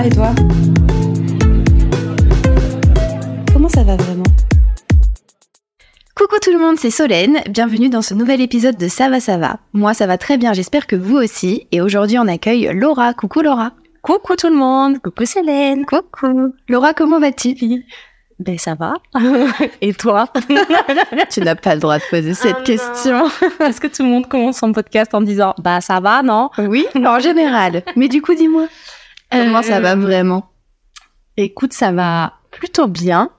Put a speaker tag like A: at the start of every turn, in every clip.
A: va et toi Comment ça va vraiment
B: Coucou tout le monde, c'est Solène. Bienvenue dans ce nouvel épisode de Ça va, ça va. Moi, ça va très bien, j'espère que vous aussi. Et aujourd'hui, on accueille Laura. Coucou Laura.
C: Coucou tout le monde. Coucou Solène.
B: Coucou. Laura, comment vas-tu
C: Ben ça va. Et toi
B: Tu n'as pas le droit de poser cette
C: Oh
B: question.
C: Est-ce que tout le monde commence son podcast en disant bah ça va non?
B: Oui, en général. Mais du coup, dis-moi. Comment ça va
C: Euh,
B: vraiment
C: Écoute, ça va plutôt bien.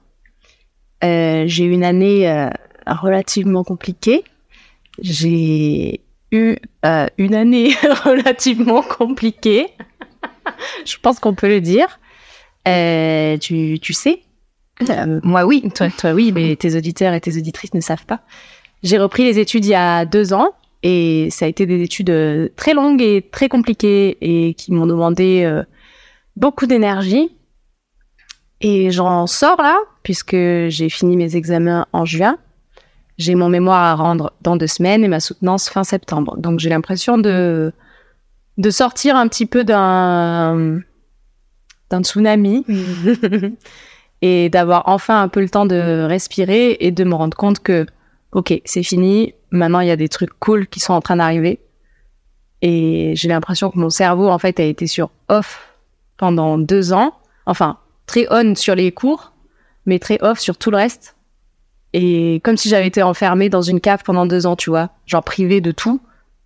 C: Euh, j'ai eu une année euh, relativement compliquée. J'ai eu euh, une année relativement compliquée. Je pense qu'on peut le dire. Euh, tu, tu sais
B: Euh, Moi, oui.
C: Toi, toi, oui, mais tes auditeurs et tes auditrices ne savent pas. J'ai repris les études il y a deux ans et ça a été des études euh, très longues et très compliquées et qui m'ont demandé euh, beaucoup d'énergie. Et j'en sors là, puisque j'ai fini mes examens en juin. J'ai mon mémoire à rendre dans deux semaines et ma soutenance fin septembre. Donc j'ai l'impression de, de sortir un petit peu d'un, d'un tsunami et d'avoir enfin un peu le temps de respirer et de me rendre compte que, ok, c'est fini, maintenant il y a des trucs cool qui sont en train d'arriver. Et j'ai l'impression que mon cerveau, en fait, a été sur off pendant deux ans. Enfin, très on sur les cours, mais très off sur tout le reste. Et comme si j'avais été enfermée dans une cave pendant deux ans, tu vois, genre privée de tout.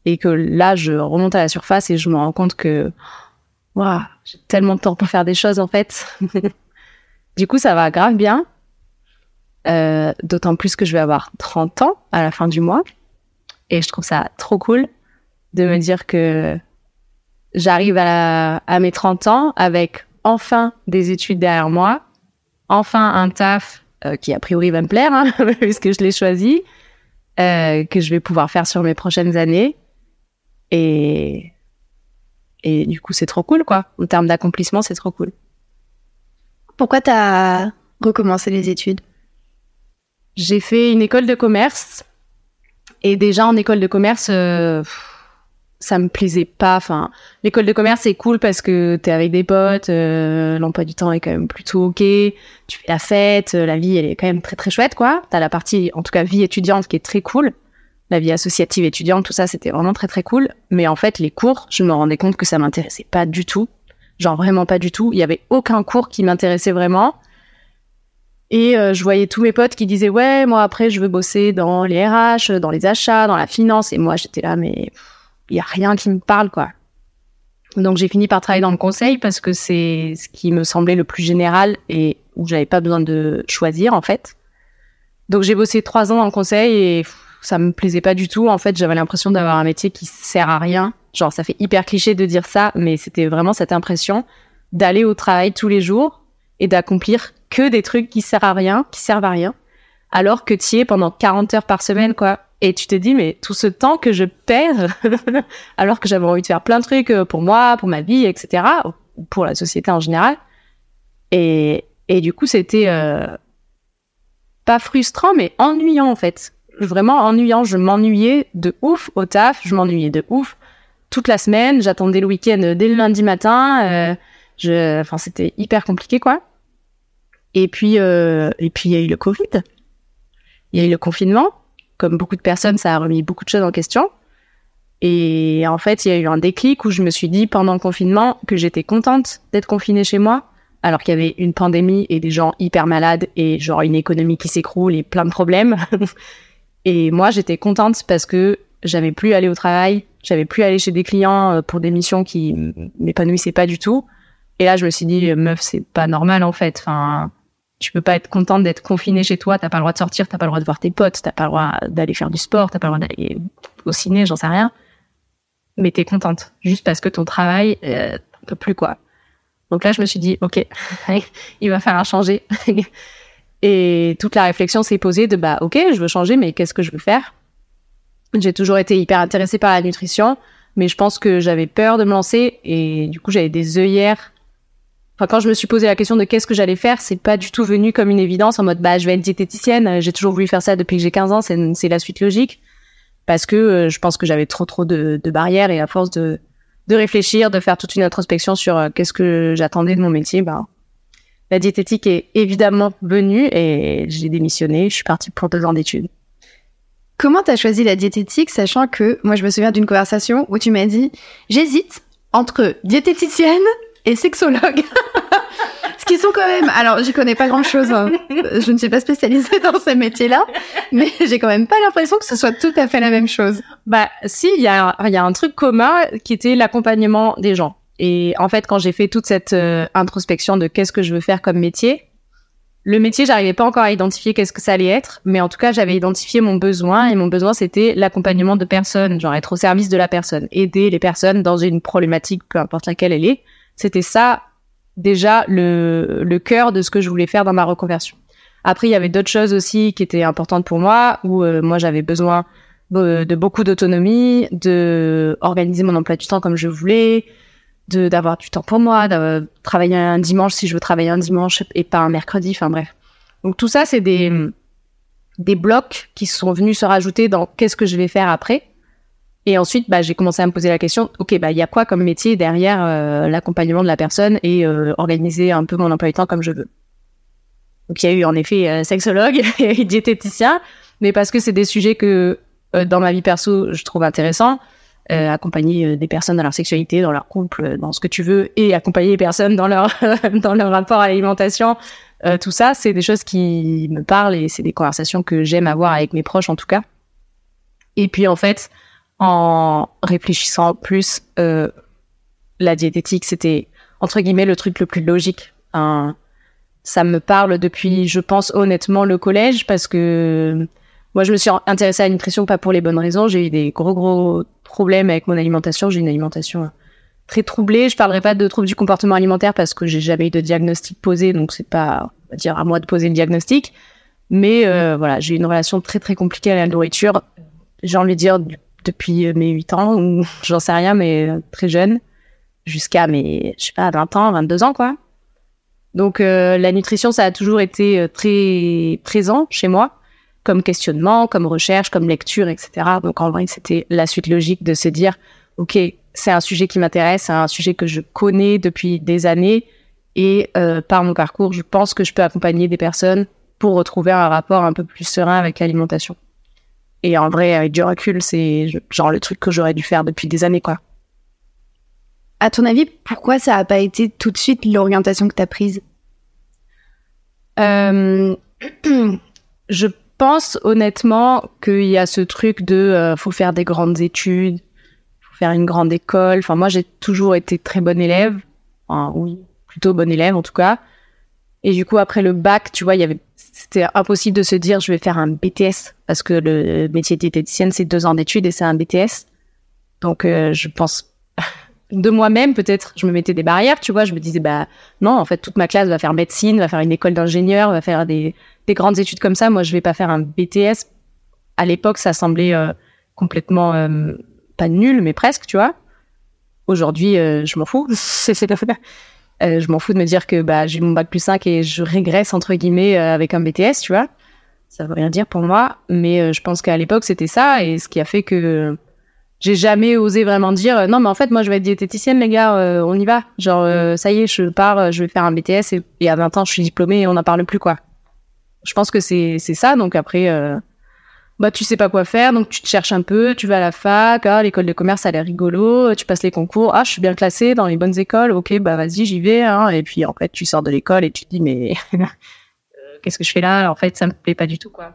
C: Et que là, je remonte à la surface et je me rends compte que, waouh, j'ai tellement de temps pour faire des choses, en fait. Du coup, ça va grave bien. Euh, D'autant plus que je vais avoir 30 ans à la fin du mois. Et je trouve ça trop cool de me dire que j'arrive à, à mes 30 ans avec enfin des études derrière moi, enfin un taf euh, qui a priori va me plaire, hein, puisque je l'ai choisi, euh, que je vais pouvoir faire sur mes prochaines années. Et, et du coup, c'est trop cool, quoi. En termes d'accomplissement, c'est trop cool.
B: Pourquoi t'as recommencé les études?
C: J'ai fait une école de commerce et déjà en école de commerce, euh, pff, ça me plaisait pas. Enfin, l'école de commerce c'est cool parce que t'es avec des potes, euh, l'emploi du temps est quand même plutôt ok, tu fais la fête, euh, la vie elle est quand même très très chouette quoi. T'as la partie en tout cas vie étudiante qui est très cool, la vie associative étudiante tout ça c'était vraiment très très cool. Mais en fait les cours, je me rendais compte que ça m'intéressait pas du tout, genre vraiment pas du tout. Il y avait aucun cours qui m'intéressait vraiment. Et euh, je voyais tous mes potes qui disaient ouais moi après je veux bosser dans les RH, dans les achats, dans la finance et moi j'étais là mais il y a rien qui me parle quoi. Donc j'ai fini par travailler dans le conseil parce que c'est ce qui me semblait le plus général et où j'avais pas besoin de choisir en fait. Donc j'ai bossé trois ans dans le conseil et ça me plaisait pas du tout. En fait j'avais l'impression d'avoir un métier qui sert à rien. Genre ça fait hyper cliché de dire ça mais c'était vraiment cette impression d'aller au travail tous les jours et d'accomplir que des trucs qui servent à rien, qui servent à rien, alors que tu y es pendant 40 heures par semaine, quoi. Et tu te dis, mais tout ce temps que je perds, alors que j'avais envie de faire plein de trucs euh, pour moi, pour ma vie, etc., ou pour la société en général. Et, et du coup, c'était euh, pas frustrant, mais ennuyant, en fait. Vraiment ennuyant. Je m'ennuyais de ouf au taf, je m'ennuyais de ouf toute la semaine. J'attendais le week-end dès le lundi matin. euh, je, enfin, c'était hyper compliqué, quoi. Et puis, euh, et puis, il y a eu le Covid. Il y a eu le confinement. Comme beaucoup de personnes, ça a remis beaucoup de choses en question. Et en fait, il y a eu un déclic où je me suis dit pendant le confinement que j'étais contente d'être confinée chez moi, alors qu'il y avait une pandémie et des gens hyper malades et genre une économie qui s'écroule et plein de problèmes. et moi, j'étais contente parce que j'avais plus à aller au travail, j'avais plus à aller chez des clients euh, pour des missions qui m'épanouissaient pas du tout. Et là, je me suis dit, meuf, c'est pas normal en fait. Enfin, tu peux pas être contente d'être confinée chez toi, t'as pas le droit de sortir, t'as pas le droit de voir tes potes, t'as pas le droit d'aller faire du sport, t'as pas le droit d'aller au ciné, j'en sais rien. Mais t'es contente, juste parce que ton travail, euh, peux plus quoi. Donc là, je me suis dit, ok, il va falloir changer. Et toute la réflexion s'est posée de, bah, ok, je veux changer, mais qu'est-ce que je veux faire? J'ai toujours été hyper intéressée par la nutrition, mais je pense que j'avais peur de me lancer et du coup, j'avais des œillères Enfin, quand je me suis posé la question de qu'est-ce que j'allais faire, c'est pas du tout venu comme une évidence en mode bah je vais être diététicienne. J'ai toujours voulu faire ça depuis que j'ai 15 ans, c'est la suite logique parce que euh, je pense que j'avais trop trop de, barrières et à force de de réfléchir, de faire toute une introspection sur euh, qu'est-ce que j'attendais de mon métier, ben, la diététique est évidemment venue et j'ai démissionné. Je suis partie pour deux ans d'études.
B: Comment t'as choisi la diététique, sachant que moi je me souviens d'une conversation où tu m'as dit j'hésite entre diététicienne et sexologue. Ce qui sont quand même. Alors, j'y connais pas grand chose. hein. Je ne suis pas spécialisée dans ces métiers-là, mais j'ai quand même pas l'impression que ce soit tout à fait la même chose.
C: Bah, si, il y a, y a un truc commun qui était l'accompagnement des gens. Et en fait, quand j'ai fait toute cette euh, introspection de qu'est-ce que je veux faire comme métier, le métier, j'arrivais pas encore à identifier qu'est-ce que ça allait être, mais en tout cas, j'avais identifié mon besoin et mon besoin, c'était l'accompagnement de personnes, genre être au service de la personne, aider les personnes dans une problématique, peu importe laquelle elle est. C'était ça, déjà, le, le cœur de ce que je voulais faire dans ma reconversion. Après, il y avait d'autres choses aussi qui étaient importantes pour moi, où euh, moi, j'avais besoin de, de beaucoup d'autonomie, de organiser mon emploi du temps comme je voulais, de d'avoir du temps pour moi, de travailler un dimanche si je veux travailler un dimanche et pas un mercredi, enfin bref. Donc tout ça, c'est des des blocs qui sont venus se rajouter dans qu'est-ce que je vais faire après. Et ensuite, bah, j'ai commencé à me poser la question, ok, bah il y a quoi comme métier derrière euh, l'accompagnement de la personne et euh, organiser un peu mon emploi du temps comme je veux? Donc il y a eu en effet euh, sexologue et diététicien, mais parce que c'est des sujets que euh, dans ma vie perso je trouve intéressants euh, accompagner euh, des personnes dans leur sexualité, dans leur couple, dans ce que tu veux, et accompagner les personnes dans leur dans leur rapport à l'alimentation. Euh, tout ça, c'est des choses qui me parlent et c'est des conversations que j'aime avoir avec mes proches en tout cas. Et puis en fait, en réfléchissant plus, euh, la diététique, c'était entre guillemets le truc le plus logique. Ça me parle depuis, je pense honnêtement, le collège parce que moi, je me suis intéressée à la nutrition pas pour les bonnes raisons. J'ai eu des gros gros problèmes avec mon alimentation. J'ai une alimentation euh, très troublée. Je parlerai pas de troubles du comportement alimentaire parce que j'ai jamais eu de diagnostic posé, donc c'est pas, on va dire, à moi de poser le diagnostic. Mais euh, voilà, j'ai une relation très très compliquée à la nourriture. J'ai envie de dire depuis euh, mes 8 ans, ou j'en sais rien, mais euh, très jeune, jusqu'à mes, je sais pas, 20 ans, 22 ans, quoi. Donc euh, la nutrition, ça a toujours été euh, très présent chez moi comme questionnement, comme recherche, comme lecture, etc. Donc en vrai, c'était la suite logique de se dire, ok, c'est un sujet qui m'intéresse, c'est un sujet que je connais depuis des années, et euh, par mon parcours, je pense que je peux accompagner des personnes pour retrouver un rapport un peu plus serein avec l'alimentation. Et en vrai, avec du recul, c'est genre le truc que j'aurais dû faire depuis des années, quoi.
B: À ton avis, pourquoi ça a pas été tout de suite l'orientation que t'as prise?
C: Euh, je pense honnêtement qu'il y a ce truc de euh, faut faire des grandes études, faut faire une grande école. Enfin, moi, j'ai toujours été très bonne élève. Enfin, oui, plutôt bonne élève en tout cas. Et du coup, après le bac, tu vois, il y avait, c'était impossible de se dire je vais faire un BTS parce que le métier diététicienne c'est deux ans d'études et c'est un BTS. Donc, euh, je pense de moi-même peut-être, je me mettais des barrières, tu vois. Je me disais bah non, en fait, toute ma classe va faire médecine, va faire une école d'ingénieur, va faire des, des grandes études comme ça. Moi, je vais pas faire un BTS. À l'époque, ça semblait euh, complètement euh, pas nul, mais presque, tu vois. Aujourd'hui, je m'en fous. C'est, euh, je m'en fous de me dire que bah, j'ai mon bac plus 5 et je régresse entre guillemets euh, avec un BTS, tu vois. Ça veut rien dire pour moi, mais euh, je pense qu'à l'époque c'était ça et ce qui a fait que j'ai jamais osé vraiment dire euh, non mais en fait moi je vais être diététicienne les gars, euh, on y va. Genre euh, ça y est, je pars, je vais faire un BTS et, et à 20 ans je suis diplômée et on n'en parle plus quoi. Je pense que c'est c'est ça donc après euh, bah tu sais pas quoi faire donc tu te cherches un peu, tu vas à la fac, ah l'école de commerce ça a l'air rigolo, tu passes les concours, ah je suis bien classée dans les bonnes écoles, ok bah vas-y j'y vais hein et puis en fait tu sors de l'école et tu te dis mais euh, qu'est-ce que je fais là? En fait ça me plaît pas du tout quoi.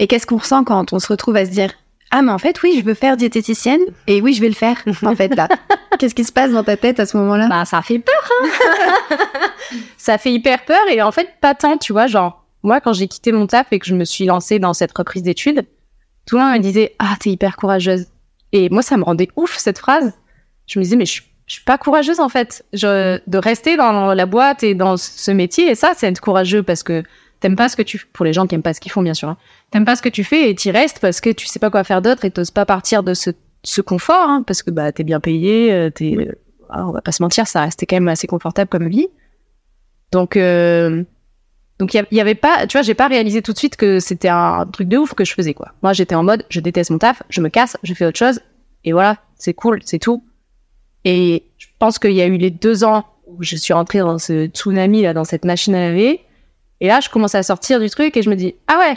B: Et qu'est-ce qu'on ressent quand on se retrouve à se dire ah mais en fait oui je veux faire diététicienne et oui je vais le faire en fait là. qu'est-ce qui se passe dans ta tête à ce moment-là?
C: Bah ça fait peur. Hein ça fait hyper peur et en fait pas tant tu vois genre moi quand j'ai quitté mon taf et que je me suis lancée dans cette reprise d'études, tout le monde me disait ah t'es hyper courageuse et moi ça me rendait ouf cette phrase. Je me disais mais je suis je suis pas courageuse en fait. Je, de rester dans la boîte et dans ce métier et ça c'est être courageux parce que t'aimes pas ce que tu pour les gens qui aiment pas ce qu'ils font bien sûr. Hein. T'aimes pas ce que tu fais et t'y restes parce que tu sais pas quoi faire d'autre et t'oses pas partir de ce, ce confort hein, parce que bah t'es bien payé, euh, t'es euh, ah, on va pas se mentir, ça restait quand même assez confortable comme vie. Donc euh, donc il y, avait pas, tu vois, j'ai pas réalisé tout de suite que c'était un truc de ouf que je faisais quoi. Moi j'étais en mode je déteste mon taf, je me casse, je fais autre chose et voilà, c'est cool, c'est tout. Et je pense qu'il y a eu les deux ans où je suis rentrée dans ce tsunami là, dans cette machine à laver. Et là, je commence à sortir du truc et je me dis ah ouais,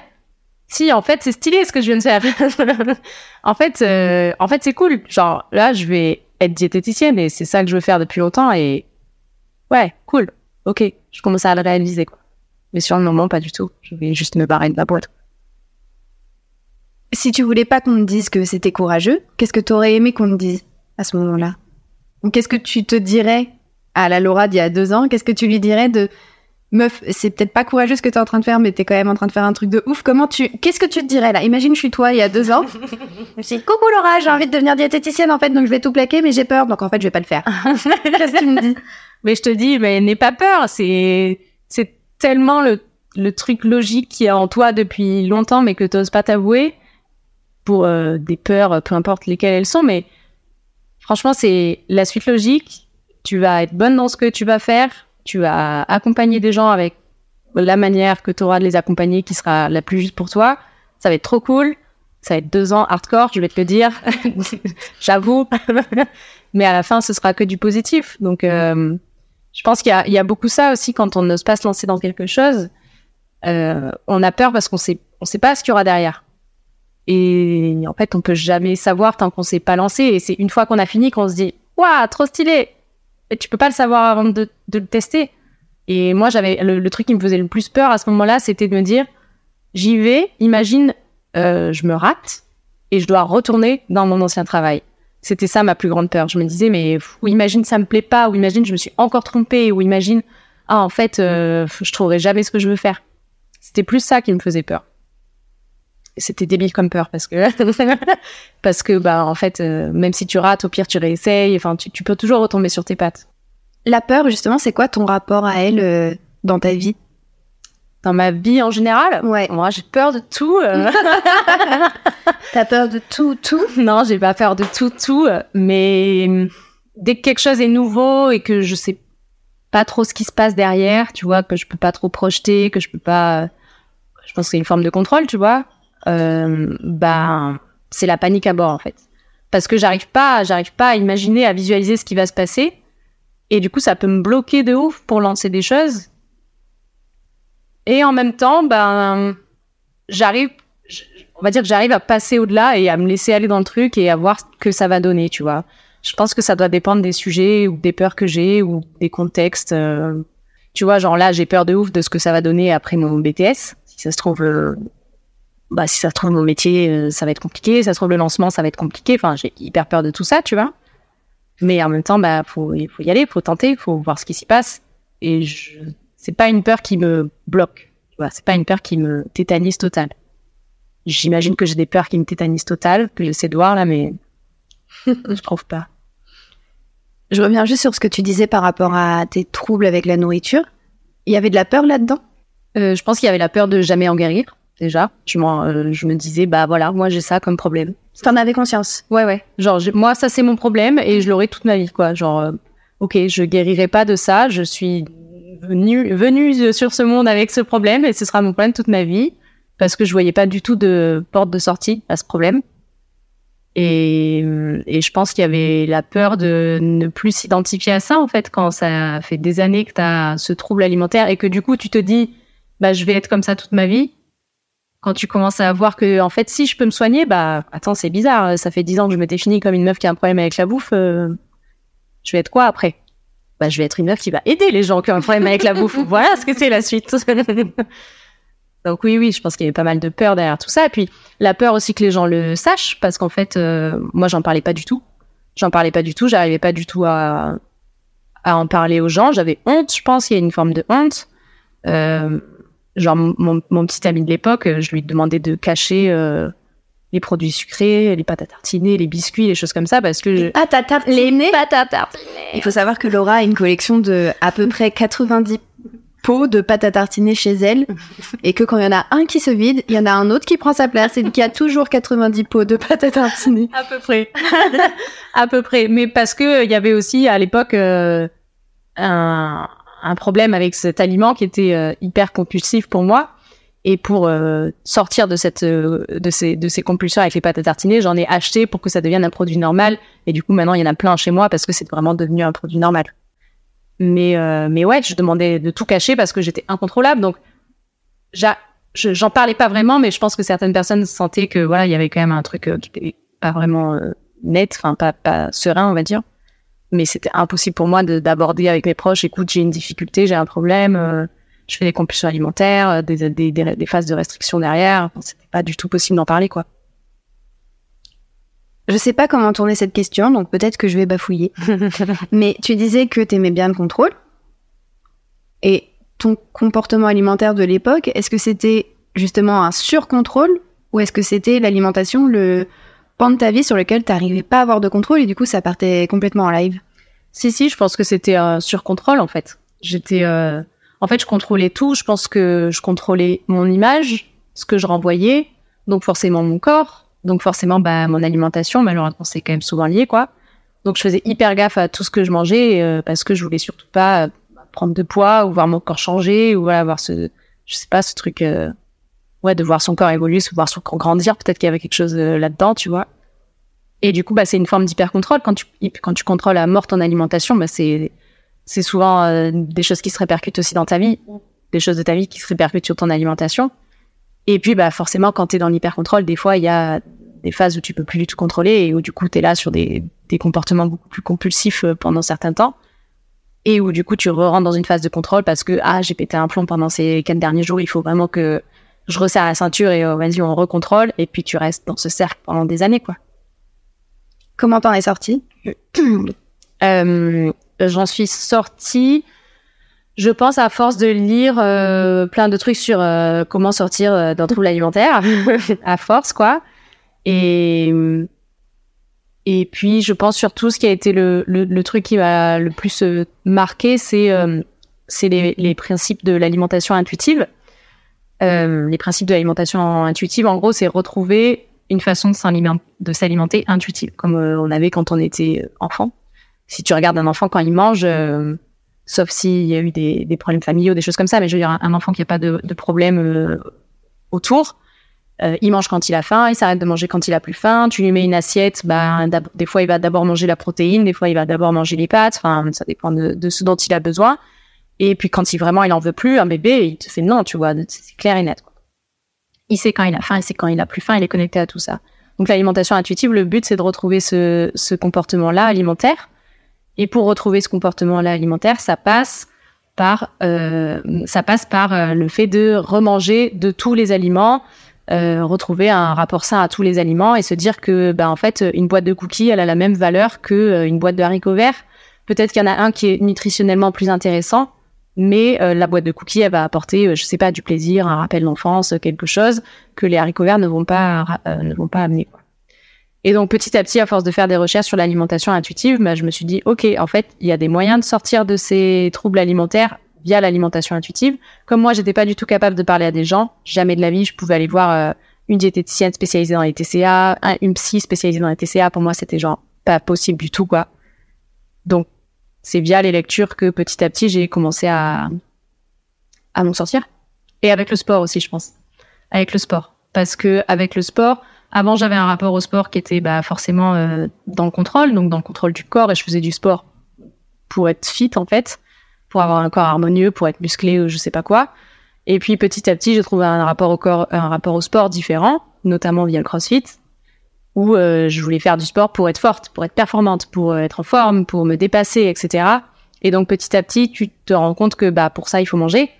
C: si en fait c'est stylé ce que je viens de faire. en fait, euh, en fait c'est cool. Genre là, je vais être diététicienne et c'est ça que je veux faire depuis longtemps et ouais, cool. Ok, je commence à le réaliser quoi. Mais sur le moment, pas du tout. Je vais juste me barrer de la boîte.
B: Si tu voulais pas qu'on te dise que c'était courageux, qu'est-ce que tu aurais aimé qu'on te dise à ce moment-là? Ou qu'est-ce que tu te dirais à la Laura d'il y a deux ans? Qu'est-ce que tu lui dirais de meuf C'est peut-être pas courageux ce que tu es en train de faire, mais tu es quand même en train de faire un truc de ouf. Comment tu Qu'est-ce que tu te dirais là? Imagine, je suis toi il y a deux ans. je me dis coucou Laura, j'ai envie de devenir diététicienne en fait, donc je vais tout plaquer, mais j'ai peur, donc en fait je vais pas le faire. qu'est-ce que tu me dis?
C: Mais je te dis, mais n'aie pas peur. C'est c'est tellement le le truc logique qui est en toi depuis longtemps, mais que tu n'oses pas t'avouer pour euh, des peurs, peu importe lesquelles elles sont. Mais franchement, c'est la suite logique. Tu vas être bonne dans ce que tu vas faire. Tu vas accompagner des gens avec la manière que tu auras de les accompagner qui sera la plus juste pour toi. Ça va être trop cool. Ça va être deux ans hardcore, je vais te le dire. J'avoue. Mais à la fin, ce sera que du positif. Donc, euh, je pense qu'il y, a beaucoup ça aussi quand on n'ose pas se lancer dans quelque chose. Euh, on a peur parce qu'on sait, sait pas ce qu'il y aura derrière. Et en fait, on peut jamais savoir tant qu'on s'est pas lancé. Et c'est une fois qu'on a fini qu'on se dit, waouh, trop stylé. Et tu peux pas le savoir avant de, de le tester. Et moi, j'avais le, truc qui me faisait le plus peur à ce moment-là, c'était de me dire, j'y vais. Imagine, euh, je me rate et je dois retourner dans mon ancien travail. C'était ça ma plus grande peur. Je me disais, mais ou imagine ça me plaît pas, ou imagine je me suis encore trompée, ou imagine, ah en fait, euh, je trouverai jamais ce que je veux faire. C'était plus ça qui me faisait peur c'était débile comme peur parce que parce que bah en fait euh, même si tu rates au pire tu réessayes enfin tu, peux toujours retomber sur tes pattes
B: la peur justement c'est quoi ton rapport à elle euh, dans ta vie?
C: Dans ma vie en général
B: ouais
C: moi j'ai peur de tout euh.
B: t'as peur de tout tout?
C: Non j'ai pas peur de tout tout mais dès que quelque chose est nouveau et que je sais pas trop ce qui se passe derrière tu vois que je peux pas trop projeter que je peux pas je pense que c'est une forme de contrôle tu vois euh, bah, c'est la panique à bord en fait. Parce que j'arrive pas, j'arrive pas à imaginer, à visualiser ce qui va se passer. Et du coup, ça peut me bloquer de ouf pour lancer des choses. Et en même temps, ben, j'arrive, on va dire que j'arrive à passer au-delà et à me laisser aller dans le truc et à voir ce que ça va donner, tu vois. Je pense que ça doit dépendre des sujets ou des peurs que j'ai ou des contextes. Euh. tu vois, genre là, j'ai peur de ouf de ce que ça va donner après mon BTS. Si ça se trouve, euh, bah si ça se trouve mon métier euh, ça va être compliqué, ça se trouve le lancement ça va être compliqué. Enfin j'ai hyper peur de tout ça, tu vois. Mais en même temps bah faut il faut y aller, faut tenter, faut voir ce qui s'y passe. Et je c'est pas une peur qui me bloque, tu vois. C'est pas une peur qui me tétanise total. J'imagine que j'ai des peurs qui me tétanisent total, que j'essaie de voir là, mais je trouve pas.
B: Je reviens juste sur ce que tu disais par rapport à tes troubles avec la nourriture. Il y avait de la peur là-dedans?
C: Euh, Je pense qu'il y avait la peur de jamais en guérir déjà. Je, euh, je me disais, bah voilà, moi j'ai ça comme problème.
B: T'en avais conscience?
C: Ouais, ouais. Genre, moi, ça c'est mon problème et je l'aurai toute ma vie, quoi. Genre, euh, ok, je guérirai pas de ça, je suis venue, venue sur ce monde avec ce problème et ce sera mon problème toute ma vie parce que je voyais pas du tout de porte de sortie à ce problème. Et, et je pense qu'il y avait la peur de ne plus s'identifier à ça, en fait, quand ça fait des années que tu as ce trouble alimentaire et que du coup, tu te dis, bah, je vais être comme ça toute ma vie quand tu commences à voir que en fait si je peux me soigner bah attends c'est bizarre ça fait dix ans que je me définis comme une meuf qui a un problème avec la bouffe euh, je vais être quoi après? Bah je vais être une meuf qui va aider les gens qui ont un problème avec la bouffe. Voilà ce que c'est la suite. Donc oui oui je pense qu'il y avait pas mal de peur derrière tout ça. Et puis la peur aussi que les gens le sachent parce qu'en fait euh, moi j'en parlais pas du tout. J'en parlais pas du tout. J'arrivais pas du tout à à en parler aux gens. J'avais honte je pense il y a une forme de honte. Euh, genre mon, mon, petit ami de l'époque, euh, je lui demandais de cacher euh, les produits sucrés, les pâtes à tartiner, les biscuits, les choses comme ça, parce que je...
B: les pâtes à tartiner. pâtes à tartiner. Il faut savoir que Laura a une collection de à peu près 90 pots de pâtes à tartiner chez elle, et que quand il y en a un qui se vide, il y en a un autre qui prend sa place, et qu'il y a toujours 90 pots de pâtes à tartiner.
C: À peu près. à peu près. Mais parce que il y avait aussi à l'époque euh, un un problème avec cet aliment qui était euh, hyper compulsif pour moi. Et pour euh, sortir de cette euh, de ces de ces compulsions avec les pâtes à tartiner, j'en ai acheté pour que ça devienne un produit normal. Et du coup, maintenant, il y en a plein chez moi parce que c'est vraiment devenu un produit normal. Mais euh, mais ouais, je demandais de tout cacher parce que j'étais incontrôlable. Donc j'en parlais pas vraiment, mais je pense que certaines personnes sentaient que voilà, il y avait quand même un truc euh, qui était pas vraiment euh, net, enfin pas pas serein, on va dire. Mais c'était impossible pour moi de- d'aborder avec mes proches. Écoute, j'ai une difficulté, j'ai un problème. Je fais des compulsions alimentaires, euh, des, des, des, des phases de restriction derrière. Enfin, C'était pas du tout possible d'en parler, quoi.
B: Je sais pas comment tourner cette question, donc peut-être que je vais bafouiller. Mais tu disais que t'aimais bien le contrôle. Et ton comportement alimentaire de l'époque, est-ce que c'était justement un surcontrôle ou est-ce que c'était l'alimentation, le pan de ta vie sur lequel t'arrivais pas à avoir de contrôle et du coup ça partait complètement en live?
C: Si, si, je pense que c'était un surcontrôle, en fait. J'étais, euh, en fait, je contrôlais tout. Je pense que je contrôlais mon image, ce que je renvoyais, donc forcément mon corps, donc forcément, bah, mon alimentation. Malheureusement, c'est quand même souvent lié, quoi. Donc, je faisais hyper gaffe à tout ce que je mangeais euh, parce que je voulais surtout pas euh, prendre de poids ou voir mon corps changer ou voilà, voir ce, je sais pas, ce truc, euh, ouais, de voir son corps évoluer, de voir son corps grandir. Peut-être qu'il y avait quelque chose euh, là-dedans, tu vois. Et du coup, bah, c'est une forme d'hyper-contrôle. Quand tu, quand tu contrôles à mort ton alimentation, bah, c'est, c'est souvent euh, des choses qui se répercutent aussi dans ta vie, des choses de ta vie qui se répercutent sur ton alimentation. Et puis, bah, forcément, quand tu es dans l'hyper-contrôle, des fois, il y a des phases où tu peux plus du tout contrôler et où du coup, tu es là sur des, des comportements beaucoup plus compulsifs euh, pendant certains temps. Et où du coup, tu re-rentres dans une phase de contrôle parce que, ah, j'ai pété un plomb pendant ces quatre derniers jours, il faut vraiment que je resserre la ceinture et euh, vas-y, on recontrôle. Et puis, tu restes dans ce cercle pendant des années, quoi.
B: Comment t'en es sorti
C: Euh, J'en suis sortie, je pense, à force de lire euh, plein de trucs sur euh, comment sortir euh, d'un trouble alimentaire, à force, quoi. Et, et puis, je pense surtout, ce qui a été le, le, le truc qui m'a le plus euh, marqué, c'est euh, c'est les, les principes de l'alimentation intuitive. Euh, les principes de l'alimentation intuitive, en gros, c'est retrouver une façon de s'aliment- de s'alimenter intuitive, comme euh, on avait quand on était euh, enfant. Si tu regardes un enfant quand il mange, euh, sauf s'il y a eu des, des problèmes familiaux, des choses comme ça, mais je veux dire, un, enfant qui n'a pas de, de problème euh, autour, euh, il mange quand il a faim, il s'arrête de manger quand il a plus faim. Tu lui mets une assiette, bah, des fois il va d'abord manger la protéine, des fois il va d'abord manger les pâtes. Enfin, ça dépend de, de ce dont il a besoin. Et puis quand il vraiment il en veut plus, un bébé, il te fait non, tu vois, c'est clair et net. quoi. Il sait quand il a faim, il sait quand il a plus faim, il est connecté à tout ça. Donc l'alimentation intuitive, le but c'est de retrouver ce, ce comportement-là alimentaire. Et pour retrouver ce comportement-là alimentaire, ça passe par euh, ça passe par euh, le fait de remanger de tous les aliments, euh, retrouver un rapport sain à tous les aliments et se dire que ben en fait une boîte de cookies elle a la même valeur que euh, une boîte de haricots verts. Peut-être qu'il y en a un qui est nutritionnellement plus intéressant, mais euh, la boîte de cookies elle va apporter euh, je sais pas du plaisir, un rappel d'enfance, quelque chose que les haricots verts ne vont pas ne vont pas amener. Et donc petit à petit, à force de faire des recherches sur l'alimentation intuitive, bah, je me suis dit, ok, en fait, il y a des moyens de sortir de ces troubles alimentaires via l'alimentation intuitive. Comme moi, j'étais pas du tout capable de parler à des gens, jamais de la vie, je pouvais aller voir euh, une diététicienne spécialisée dans les TCA, un- une psy spécialisée dans les TCA. Pour moi, c'était genre pas possible du tout, quoi. Donc, c'est via les lectures que petit à petit, j'ai commencé à à m'en sortir. Et avec le sport aussi, je pense. Avec le sport, parce que avec le sport, avant, j'avais un rapport au sport qui était bah, forcément euh, dans le contrôle, donc dans le contrôle du corps, et je faisais du sport pour être fit en fait, pour avoir un corps harmonieux, pour être musclé ou je sais pas quoi. Et puis petit à petit, j'ai trouvé un rapport au corps, un rapport au sport différent, notamment via le CrossFit, où euh, je voulais faire du sport pour être forte, pour être performante, pour euh, être en forme, pour me dépasser, etc. Et donc petit à petit, tu te rends compte que bah pour ça, il faut manger,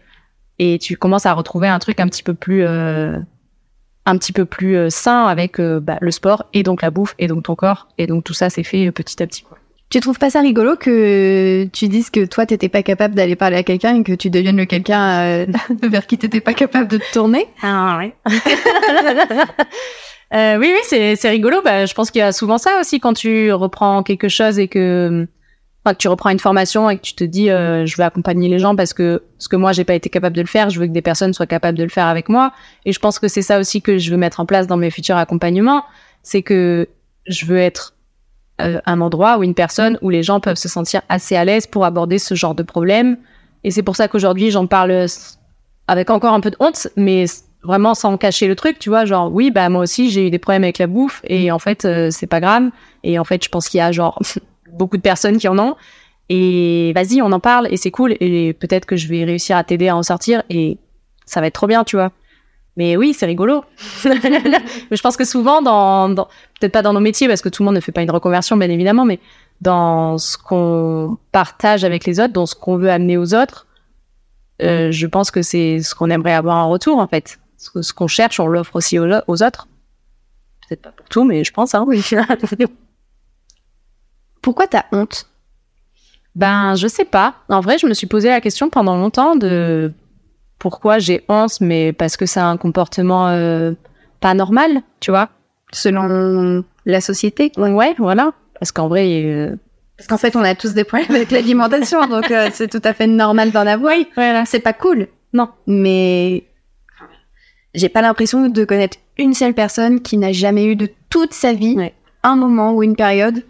C: et tu commences à retrouver un truc un petit peu plus euh, un petit peu plus euh, sain avec euh, bah, le sport et donc la bouffe et donc ton corps et donc tout ça c'est fait euh, petit à petit quoi.
B: Tu trouves pas ça rigolo que tu dises que toi t'étais pas capable d'aller parler à quelqu'un et que tu deviennes le quelqu'un euh, vers qui t'étais pas capable de te tourner?
C: Ah ouais. Euh, oui oui c'est c'est rigolo bah je pense qu'il y a souvent ça aussi quand tu reprends quelque chose et que enfin que tu reprends une formation et que tu te dis euh, je vais accompagner les gens parce que ce que moi j'ai pas été capable de le faire je veux que des personnes soient capables de le faire avec moi. Et je pense que c'est ça aussi que je veux mettre en place dans mes futurs accompagnements. C'est que je veux être euh, un endroit ou une personne où les gens peuvent se sentir assez à l'aise pour aborder ce genre de problème. Et c'est pour ça qu'aujourd'hui j'en parle avec encore un peu de honte mais vraiment sans cacher le truc, tu vois, genre oui, bah moi aussi j'ai eu des problèmes avec la bouffe et en fait euh, c'est pas grave. Et en fait je pense qu'il y a genre beaucoup de personnes qui en ont et vas-y on en parle et c'est cool et peut-être que je vais réussir à t'aider à en sortir et ça va être trop bien, tu vois. Mais oui, c'est rigolo. mais je pense que souvent, dans, dans peut-être pas dans nos métiers, parce que tout le monde ne fait pas une reconversion, bien évidemment, mais dans ce qu'on partage avec les autres, dans ce qu'on veut amener aux autres, euh, je pense que c'est ce qu'on aimerait avoir en retour, en fait. Ce, ce qu'on cherche, on l'offre aussi aux, aux autres. Peut-être pas pour tout, mais je pense, hein, oui.
B: Pourquoi t'as honte?
C: Ben, je sais pas. En vrai, je me suis posé la question pendant longtemps de pourquoi j'ai honte, mais parce que c'est un comportement euh, pas normal, tu vois,
B: selon la société
C: Ouais, voilà. Parce qu'en vrai, euh,
B: parce qu'en fait, on a tous des problèmes avec l'alimentation, donc euh, c'est tout à fait normal d'en avoir.
C: voilà.
B: C'est pas cool,
C: non.
B: Mais j'ai pas l'impression de connaître une seule personne qui n'a jamais eu de toute sa vie
C: Ouais.
B: un moment ou une période.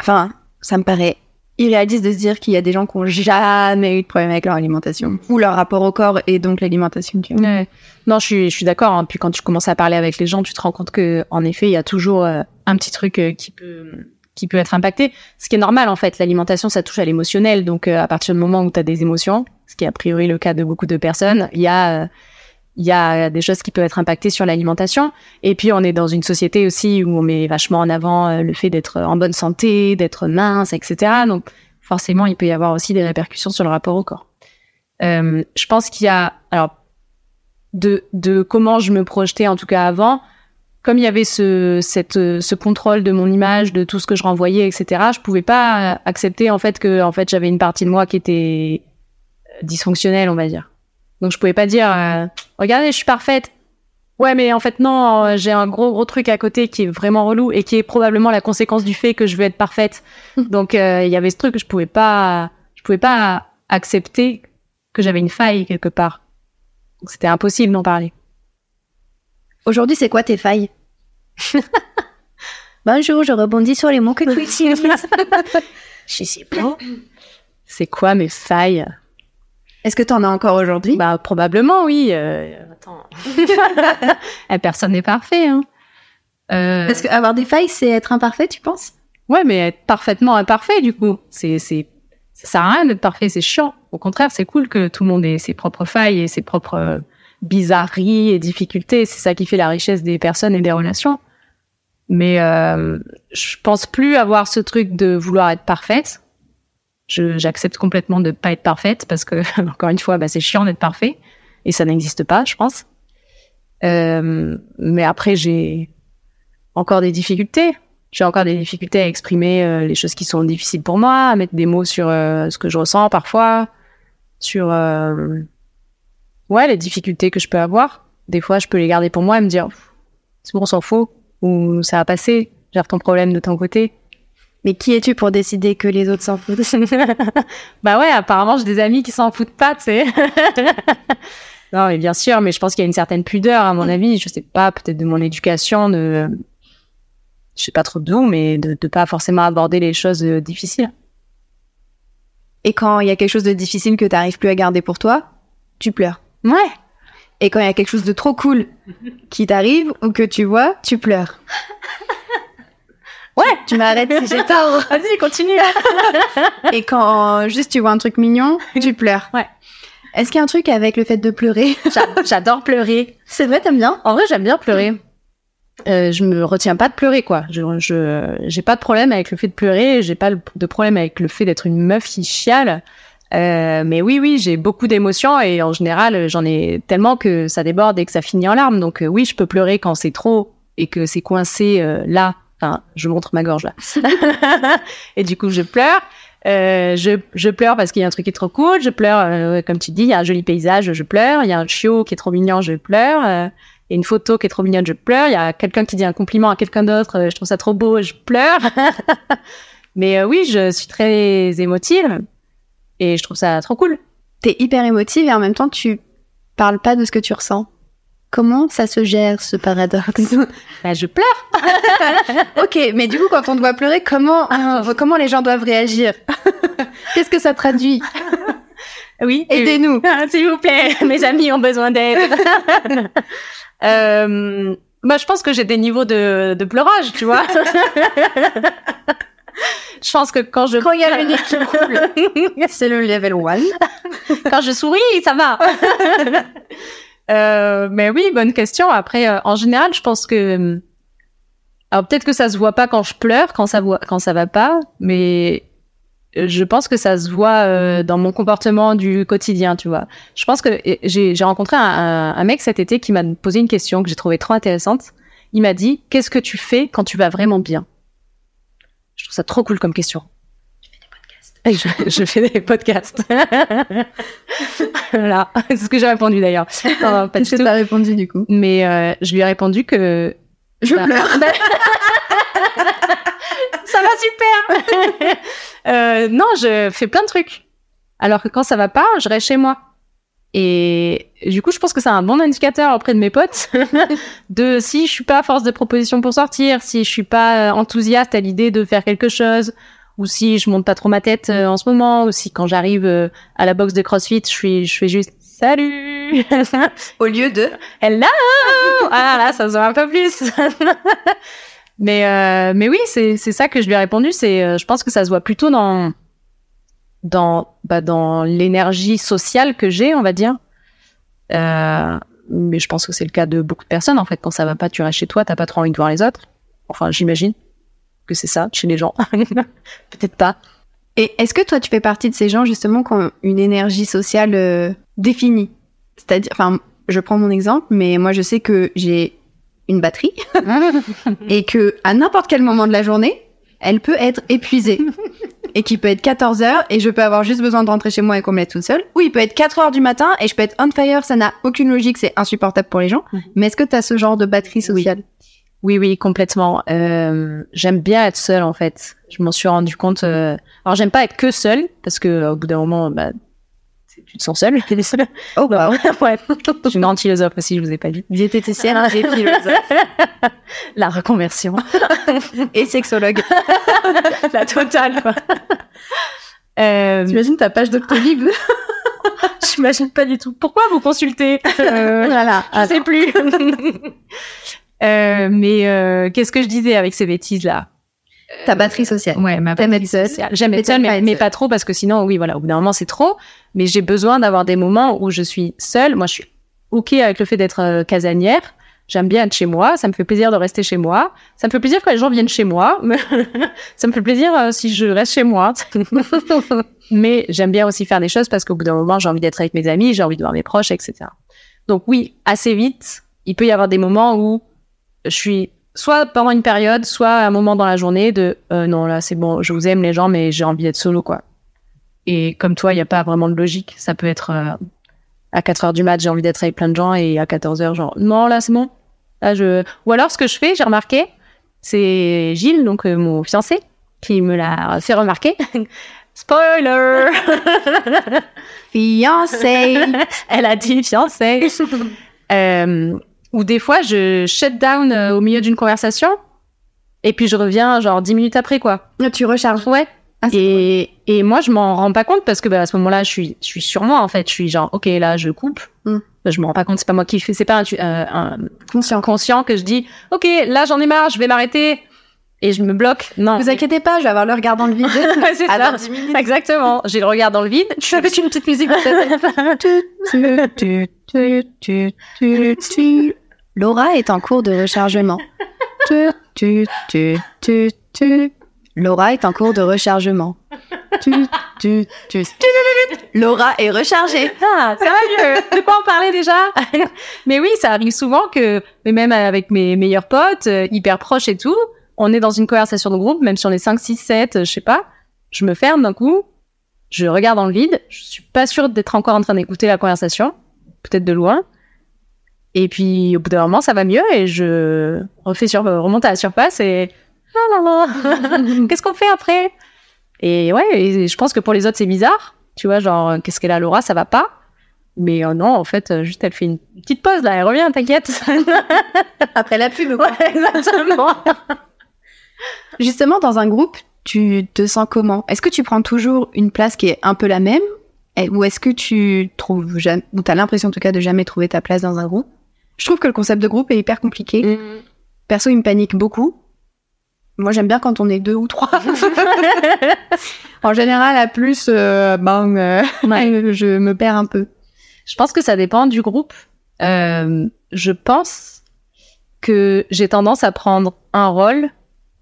B: Enfin, ça me paraît irréaliste de se dire qu'il y a des gens qui ont jamais eu de problème avec leur alimentation ou leur rapport au corps et donc l'alimentation.
C: Ouais. Non, je suis, je suis d'accord. hein. Puis quand tu commences à parler avec les gens, tu te rends compte que, en effet, il y a toujours euh, un petit truc euh, qui peut, qui peut être impacté. Ce qui est normal, en fait. L'alimentation, ça touche à l'émotionnel. Donc, euh, à partir du moment où tu as des émotions, ce qui est a priori le cas de beaucoup de personnes, il y a, il y a des choses qui peuvent être impactées sur l'alimentation. Et puis, on est dans une société aussi où on met vachement en avant euh, le fait d'être en bonne santé, d'être mince, etc. Donc, forcément, il peut y avoir aussi des répercussions sur le rapport au corps. Euh, je pense qu'il y a, alors, de, de comment je me projetais en tout cas avant, comme il y avait ce, cette, ce contrôle de mon image, de tout ce que je renvoyais, etc. Je pouvais pas accepter en fait que en fait j'avais une partie de moi qui était dysfonctionnelle, on va dire. Donc je pouvais pas dire, euh, regardez, je suis parfaite. Ouais, mais en fait non, euh, j'ai un gros gros truc à côté qui est vraiment relou et qui est probablement la conséquence du fait que je veux être parfaite. Donc euh, il y avait ce truc que je pouvais pas, je pouvais pas accepter que j'avais une faille quelque part. Donc c'était impossible d'en parler.
B: Aujourd'hui, c'est quoi tes failles? Bonjour, je rebondis sur les mots que tu utilises.
C: Je sais pas. C'est quoi mes failles?
B: Est-ce que t'en as encore aujourd'hui?
C: Bah probablement oui. Euh, attends. Eh, Personne n'est parfait. Hein. Euh,
B: Parce qu'avoir des failles, c'est être imparfait, tu penses?
C: Ouais, mais être parfaitement imparfait du coup, c'est c'est ça sert à rien d'être parfait, c'est chiant. Au contraire, c'est cool que tout le monde ait ses propres failles et ses propres euh, bizarreries et difficultés. C'est ça qui fait la richesse des personnes et des relations. Mais euh, je pense plus avoir ce truc de vouloir être parfaite. Je j'accepte complètement de pas être parfaite parce que encore une fois, bah, c'est chiant d'être parfait et ça n'existe pas, je pense. Euh, mais après, j'ai encore des difficultés. J'ai encore des difficultés à exprimer euh, les choses qui sont difficiles pour moi, à mettre des mots sur euh, ce que je ressens parfois, sur euh, ouais les difficultés que je peux avoir. Des fois, je peux les garder pour moi et me dire c'est bon, on s'en fout ou ça va passer. Gère ton problème de ton côté.
B: Mais qui es-tu pour décider que les autres s'en foutent
C: bah ouais, apparemment j'ai des amis qui s'en foutent pas, tu sais. non, mais bien sûr, mais je pense qu'il y a une certaine pudeur à mon avis. Je sais pas, peut-être de mon éducation, de je sais pas trop d'où, mais de, de pas forcément aborder les choses euh, difficiles.
B: Et quand il y a quelque chose de difficile que t'arrives plus à garder pour toi, tu pleures.
C: Ouais.
B: Et quand il y a quelque chose de trop cool qui t'arrive ou que tu vois, tu pleures.
C: Ouais.
B: Tu m'arrêtes si j'ai tort.
C: Vas-y, continue.
B: Et quand juste tu vois un truc mignon, tu pleures.
C: Ouais.
B: Est-ce qu'il y a un truc avec le fait de pleurer?
C: J'a- J'adore pleurer.
B: C'est vrai, t'aimes bien?
C: En vrai, j'aime bien pleurer. Euh, je me retiens pas de pleurer, quoi. Je, je, j'ai pas de problème avec le fait de pleurer. J'ai pas de problème avec le fait d'être une meuf qui chiale. Euh, mais oui, oui, j'ai beaucoup d'émotions et en général, j'en ai tellement que ça déborde et que ça finit en larmes. Donc euh, oui, je peux pleurer quand c'est trop et que c'est coincé euh, là. Enfin, je montre ma gorge là. et du coup, je pleure. Euh, je, je pleure parce qu'il y a un truc qui est trop cool. Je pleure, euh, comme tu dis, il y a un joli paysage, je pleure. Il y a un chiot qui est trop mignon, je pleure. Il y a une photo qui est trop mignonne, je pleure. Il y a quelqu'un qui dit un compliment à quelqu'un d'autre, euh, je trouve ça trop beau, je pleure. Mais euh, oui, je suis très émotive et je trouve ça trop cool.
B: T'es hyper émotive et en même temps tu parles pas de ce que tu ressens. Comment ça se gère ce paradoxe
C: Bah, je pleure.
B: Ok, mais du coup quand on te voit pleurer, comment euh, comment les gens doivent réagir Qu'est-ce que ça traduit
C: Oui.
B: Aidez-nous.
C: Ah, S'il vous plaît, mes amis ont besoin d'aide. euh, bah, je pense que j'ai des niveaux de, de pleurage, tu vois. je pense que quand je
B: Quand il y a le nez qui coule, c'est le level 1.
C: quand je souris, ça va. Euh, mais oui, bonne question. Après, euh, en général, je pense que alors peut-être que ça se voit pas quand je pleure, quand ça voit, quand ça va pas, mais euh, je pense que ça se voit euh, dans mon comportement du quotidien, tu vois. Je pense que j'ai rencontré un, un, un mec cet été qui m'a posé une question que j'ai trouvée trop intéressante. Il m'a dit qu'est-ce que tu fais quand tu vas vraiment bien? Je trouve ça trop cool comme question. Et Je, je fais des podcasts. voilà, c'est ce que j'ai répondu d'ailleurs. Non, pas du tout.
B: t'as répondu du coup?
C: Mais euh, je lui ai répondu que
B: Je
C: Bah,
B: pleure.
C: ça va super. Euh, non, je fais plein de trucs. Alors que quand ça va pas, je reste chez moi. Et du coup, je pense que c'est un bon indicateur auprès de mes potes de si je suis pas à force de propositions pour sortir, si je suis pas euh, enthousiaste à l'idée de faire quelque chose, ou si je monte pas trop ma tête euh, en ce moment, ou si quand j'arrive euh, à la box de CrossFit, je suis, je fais juste salut.
B: Au lieu de.
C: Hello Ah là, ça se voit un peu plus. mais euh, mais oui, c'est c'est ça que je lui ai répondu. C'est euh, je pense que ça se voit plutôt dans dans bah, dans l'énergie sociale que j'ai, on va dire. Euh, mais je pense que c'est le cas de beaucoup de personnes en fait. Quand ça va pas, tu restes chez toi, t'as pas trop envie de voir les autres. Enfin, j'imagine que c'est ça chez les gens. Peut-être pas.
B: Et est-ce que toi, tu fais partie de ces gens justement qui ont une énergie sociale euh, définie C'est-à-dire, enfin, je prends mon exemple, mais moi, je sais que j'ai une batterie et que à n'importe quel moment de la journée, elle peut être épuisée. et qu'il peut être 14 heures et je peux avoir juste besoin de rentrer chez moi et qu'on me laisse toute seule. Ou il peut être 4 heures du matin et je peux être on fire, ça n'a aucune logique, c'est insupportable pour les gens.
C: Mhm.
B: Mais est-ce que tu as ce genre de batterie sociale?
C: Oui, oui, complètement. Euh, j'aime bien être seule, en fait. Je m'en suis rendu compte. euh, Alors, j'aime pas être que seule, parce que au bout d'un moment, bah, tu te sens seule. T'es seule.
B: Oh, bah,
C: ouais. Je suis une grande philosophe aussi, je vous ai pas dit.
B: diététicienne et philosophe
C: La reconversion.
B: et sexologue.
C: La totale, quoi. Euh,
B: T'imagines ta page Doctolib
C: J'imagine pas du tout. Pourquoi vous consultez? Euh,
B: Voilà.
C: Je sais plus. Euh, mais euh, qu'est-ce que je disais avec ces bêtises-là?
B: Ta batterie sociale.
C: Ouais, ma
B: seule.
C: sociale. J'aime être seule, mais, pas trop parce que sinon, oui, voilà, au bout d'un moment, c'est trop. Mais j'ai besoin d'avoir des moments où je suis seule. Moi, je suis ok avec le fait d'être euh, casanière. J'aime bien être chez moi. Ça me fait plaisir de rester chez moi. Ça me fait plaisir quand les gens viennent chez moi. ça me fait plaisir euh, si je reste chez moi. mais j'aime bien aussi faire des choses parce qu'au bout d'un moment, j'ai envie d'être avec mes amis, j'ai envie de voir mes proches, etc. Donc oui, assez vite, il peut y avoir des moments où je suis soit pendant une période, soit à un moment dans la journée de euh, non là c'est bon, je vous aime les gens, mais j'ai envie d'être solo quoi. Et comme toi, il n'y a pas vraiment de logique. Ça peut être euh, à 4 heures du mat, j'ai envie d'être avec plein de gens, et à 14 heures, genre non là c'est bon. Là je. Ou alors ce que je fais, j'ai remarqué, c'est Gilles, donc euh, mon fiancé, qui me l'a fait remarquer. Spoiler
B: Fiancée.
C: Elle a dit fiancé. euh, ou des fois, je shut down euh, au milieu d'une conversation et puis je reviens genre dix minutes après, quoi.
B: tu recharges.
C: Ouais.
B: Ah,
C: Et, et moi, je m'en rends pas compte parce que bah, à ce moment-là, je suis, je suis sur moi en fait. Je suis genre, ok, là, je coupe.
B: Mm.
C: Bah, je me rends pas compte, c'est pas moi qui fais, c'est pas un, tu- euh, un
B: Conscient.
C: conscient que je dis, ok, là, j'en ai marre, je vais m'arrêter et je me bloque. Non.
B: Vous inquiétez pas, je vais avoir le regard dans le vide.
C: C'est ça.
B: 10 minutes.
C: Exactement. J'ai le regard dans le vide.
B: Suis avec une petite musique. Laura est en cours de rechargement. Tu, tu, tu, tu, tu. Laura est en cours de rechargement. Tu, tu, tu, tu. Laura est rechargée.
C: Ah, ça va mieux. De quoi on parlait déjà Mais oui, ça arrive souvent que, mais même avec mes meilleurs potes, euh, hyper proches et tout, on est dans une conversation de groupe, même si on est 5, 6, 7, euh, je sais pas, je me ferme d'un coup, je regarde dans le vide, je suis pas sûre d'être encore en train d'écouter la conversation, peut-être de loin. Et puis, au bout d'un moment, ça va mieux et je refais sur, remonte à la surface et, ah qu'est-ce qu'on fait après? Et ouais, et je pense que pour les autres, c'est bizarre. Tu vois, genre, euh, qu'est-ce qu'elle a, Laura, ça va pas. Mais euh, non, en fait, euh, juste elle fait une petite pause là, elle revient, t'inquiète.
B: Après la pub.
C: ouais, exactement.
B: Justement, dans un groupe, tu te sens comment? Est-ce que tu prends toujours une place qui est un peu la même? Ou est-ce que tu trouves jamais, ou t'as l'impression en tout cas de jamais trouver ta place dans un groupe? Je trouve que le concept de groupe est hyper compliqué. Perso, il me panique beaucoup. Moi, j'aime bien quand on est deux ou trois. en général, à plus, euh, ben, euh, je me perds un peu.
C: Je pense que ça dépend du groupe. Euh, je pense que j'ai tendance à prendre un rôle,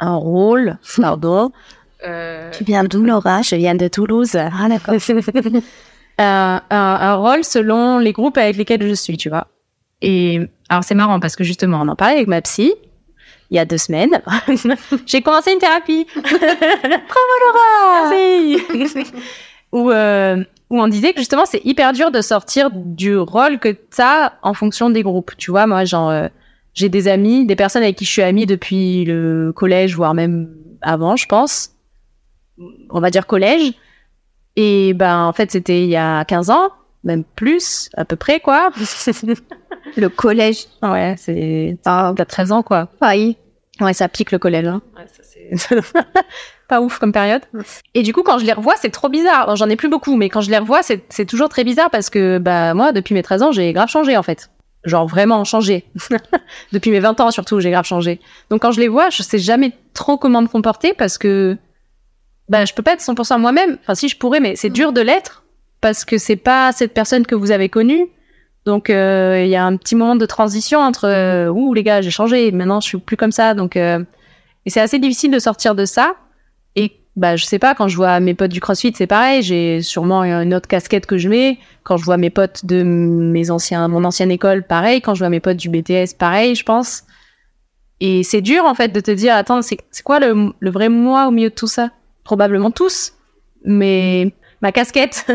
C: un rôle, pardon. Euh,
B: Tu viens d'où, Laura?
C: Je viens de Toulouse.
B: Ah, d'accord.
C: un, un, un rôle selon les groupes avec lesquels je suis, tu vois. Et alors c'est marrant parce que justement, on en parlait avec ma psy il y a deux semaines. J'ai commencé une thérapie. Bravo Laura. Merci. où euh, où on disait que justement c'est hyper dur de sortir du rôle que t'as en fonction des groupes. Tu vois, moi genre euh, j'ai des amis, des personnes avec qui je suis amie depuis le collège, voire même avant, je pense. On va dire collège. Et ben, en fait, c'était il y a 15 ans, même plus, à peu près, quoi.
B: Le collège.
C: ouais, c'est.
B: Ah,
C: T'as 13 ans, quoi.
B: pareil.
C: Ouais, ça pique le collège. Hein. Ouais, ça, c'est. Pas ouf comme période. Et du coup, quand je les revois, c'est trop bizarre. J'en ai plus beaucoup, mais quand je les revois, c'est c'est toujours très bizarre parce que, bah, moi, depuis mes 13 ans, j'ai grave changé, en fait. Genre vraiment changé. depuis mes 20 ans, surtout, j'ai grave changé. Donc, quand je les vois, je sais jamais trop comment me comporter parce que, bah, je peux pas être 100% moi-même. Enfin, si je pourrais, mais c'est dur de l'être parce que c'est pas cette personne que vous avez connue. Donc, euh, il y a un petit moment de transition entre, euh, ouh, les gars, j'ai changé. Maintenant, je suis plus comme ça. Donc, euh, et c'est assez difficile de sortir de ça. Et bah, je sais pas, quand je vois mes potes du CrossFit, c'est pareil. J'ai sûrement une autre casquette que je mets. Quand je vois mes potes de mes anciens, mon ancienne école, pareil. Quand je vois mes potes du BTS, pareil, je pense. Et c'est dur, en fait, de te dire, attends, c'est c'est quoi le, le vrai moi au milieu de tout ça? Probablement tous. Mais ma casquette,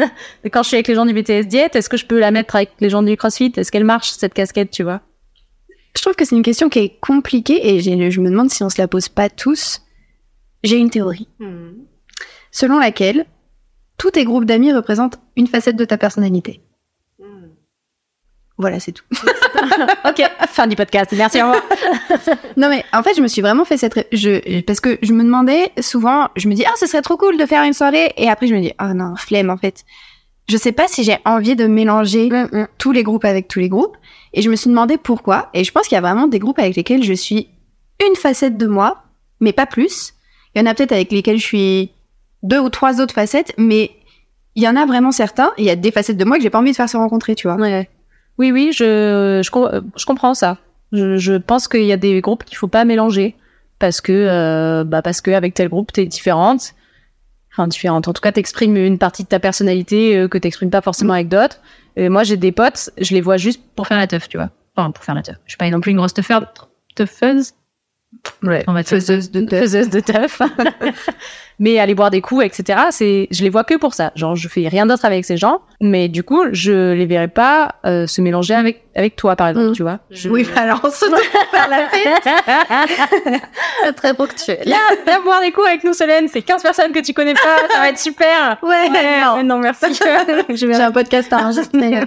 C: de quand je suis avec les gens du BTS diète, est-ce que je peux la mettre avec les gens du CrossFit? Est-ce qu'elle marche, cette casquette, tu vois?
B: Je trouve que c'est une question qui est compliquée et je me demande si on se la pose pas tous. J'ai une théorie. Selon laquelle tous tes groupes d'amis représentent une facette de ta personnalité. Voilà, c'est tout.
C: Ok, fin du podcast. Merci, au revoir.
B: Non mais en fait, je me suis vraiment fait cette je parce que je me demandais souvent, je me dis ah ce serait trop cool de faire une soirée et après je me dis ah non flemme en fait. Je sais pas si j'ai envie de mélanger tous les groupes avec tous les groupes et je me suis demandé pourquoi et je pense qu'il y a vraiment des groupes avec lesquels je suis une facette de moi mais pas plus. Il y en a peut-être avec lesquels je suis deux ou trois autres facettes mais il y en a vraiment certains, il y a des facettes de moi que j'ai pas envie de faire se rencontrer, tu vois.
C: Ouais. Oui, oui, je, je, je comprends ça. Je, je pense qu'il y a des groupes qu'il faut pas mélanger parce que, euh, bah parce que avec tel groupe t'es différente. Enfin, différente. En tout cas, t'exprimes une partie de ta personnalité euh, que t'exprimes pas forcément avec d'autres. Et moi, j'ai des potes, je les vois juste pour faire la teuf, tu vois. Enfin, pour faire la teuf. Je suis pas non plus une grosse teufeuse. Teufeuse.
B: Ouais.
C: On va dire.
B: Faiseuse de teuf.
C: Faiseuse de teuf. mais aller boire des coups, etc. C'est, je les vois que pour ça. Genre, je fais rien d'autre avec ces gens. Mais du coup, je les verrai pas euh, se mélanger avec avec toi, par exemple,
B: Mm.
C: tu vois. Je-
B: Oui, bah alors on se retrouve pour faire la fête. Très ponctuel.
C: Viens, viens boire des coups avec nous, Solène. C'est 15 personnes que tu connais pas. Ça va être super.
B: Ouais, non.
C: mais non, merci.
B: J'ai un podcast à enregistrer. mais-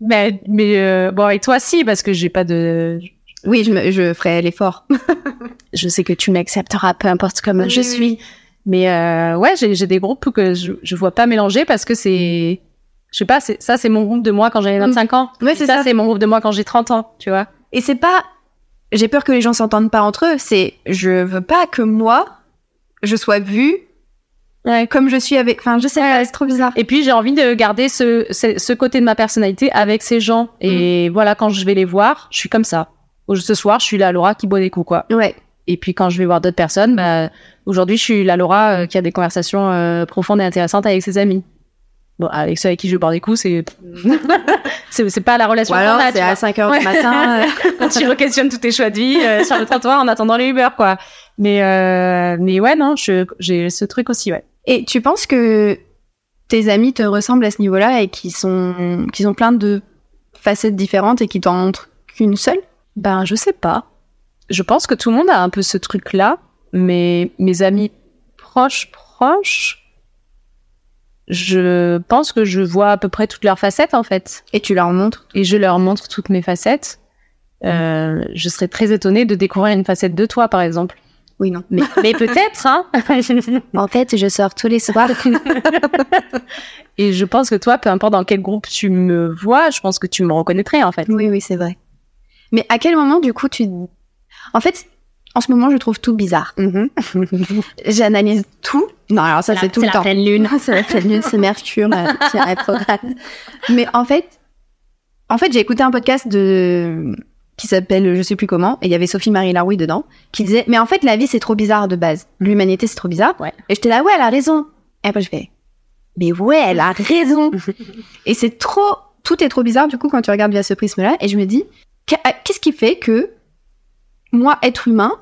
C: mais mais euh, bon, et toi, si, parce que j'ai pas de.
B: Oui, je, me, je ferai l'effort.
C: Je sais que tu m'accepteras, peu importe comment
B: Oui,
C: je
B: oui,
C: suis. Mais euh, ouais, j'ai des groupes que je, je vois pas mélanger parce que c'est. Je sais pas, c'est- ça, c'est mon groupe de moi quand j'avais 25 ans.
B: Ouais, c'est
C: ça,
B: ça.
C: c'est mon groupe de moi quand j'ai 30 ans, tu vois.
B: Et c'est pas. J'ai peur que les gens s'entendent pas entre eux. C'est. Je veux pas que moi, je sois vue
C: Ouais.
B: comme je suis avec. Enfin, je sais pas, c'est trop bizarre.
C: Et puis j'ai envie de garder ce, ce, ce côté de ma personnalité avec ces gens. Et voilà, quand je vais les voir, je suis comme ça. Ce soir, je suis la Laura qui boit des coups, quoi.
B: Ouais.
C: Et puis quand je vais voir d'autres personnes, bah, aujourd'hui, je suis la Laura euh, qui a des conversations euh, profondes et intéressantes avec ses amis. Bon, avec ceux avec qui je boire des coups, c'est c'est pas la relation
B: Ou alors, c'est à 5 heures du matin. euh,
C: quand tu re-questionnes tous tes choix de vie euh, sur le trottoir en attendant les Uber, quoi. Mais euh, mais ouais, non, j'ai ce truc aussi, ouais.
B: Et tu penses que tes amis te ressemblent à ce niveau-là et qu'ils sont, qu'ils ont plein de facettes différentes et qu'ils t'en montrent qu'une seule?
C: Ben, je sais pas. Je pense que tout le monde a un peu ce truc-là, mais mes amis proches, proches, je pense que je vois à peu près toutes leurs facettes, en fait.
B: Et tu leur montres?
C: Et je leur montre toutes mes facettes. Euh, je serais très étonnée de découvrir une facette de toi, par exemple.
B: Oui, non.
C: Mais, mais peut-être, hein.
B: En fait, je sors tous les soirs.
C: Et je pense que toi, peu importe dans quel groupe tu me vois, je pense que tu me reconnaîtrais, en fait.
B: oui, oui, c'est vrai. Mais à quel moment, du coup, tu... En fait, en ce moment, je trouve tout bizarre. J'analyse tout. Non, alors ça, c'est tout le temps.
C: pleine lune.
B: c'est la pleine lune, c'est Mercure euh, qui est rétrograde. Mais en fait, en fait, j'ai écouté un podcast de qui s'appelle je sais plus comment et il y avait Sophie Marie Laroui dedans qui disait mais en fait la vie c'est trop bizarre de base. L'humanité c'est trop bizarre.
C: Ouais.
B: Et j'étais là ouais, elle a raison. Et après je fais mais ouais, elle a raison. et c'est trop tout est trop bizarre du coup quand tu regardes via ce prisme-là et je me dis qu'est-ce qui fait que moi être humain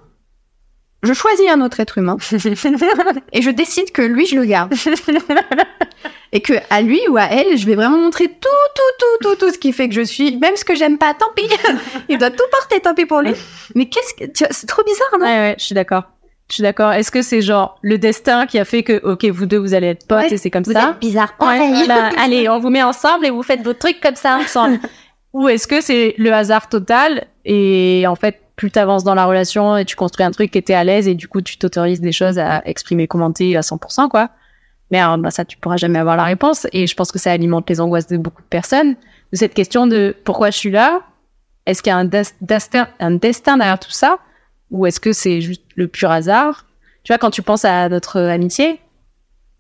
B: je choisis un autre être humain et je décide que lui, je le garde. et que à lui ou à elle, je vais vraiment montrer tout, tout, tout, tout, tout ce qui fait que je suis. Même ce que j'aime pas, tant pis. Il doit tout porter, tant pis pour lui. Mais qu'est-ce que. C'est trop bizarre, non?
C: Ouais, ouais, je suis d'accord. Je suis d'accord. Est-ce que c'est genre le destin qui a fait que, ok, vous deux, vous allez être potes
B: Ouais,
C: et c'est comme
B: Vous
C: ça?
B: êtes bizarre.
C: Ouais, voilà. Allez, on vous met ensemble et vous faites vos trucs comme ça ensemble. Ou est-ce que c'est le hasard total et en fait, plus t'avances dans la relation et tu construis un truc et t'es à l'aise et du coup, tu t'autorises des choses à exprimer, commenter à 100%, quoi. Mais alors, bah, ça, tu pourras jamais avoir la réponse et je pense que ça alimente les angoisses de beaucoup de personnes. De cette question de pourquoi je suis là Est-ce qu'il y a un, des- destin, un destin derrière tout ça Ou est-ce que c'est juste le pur hasard? Tu vois, quand tu penses à notre amitié,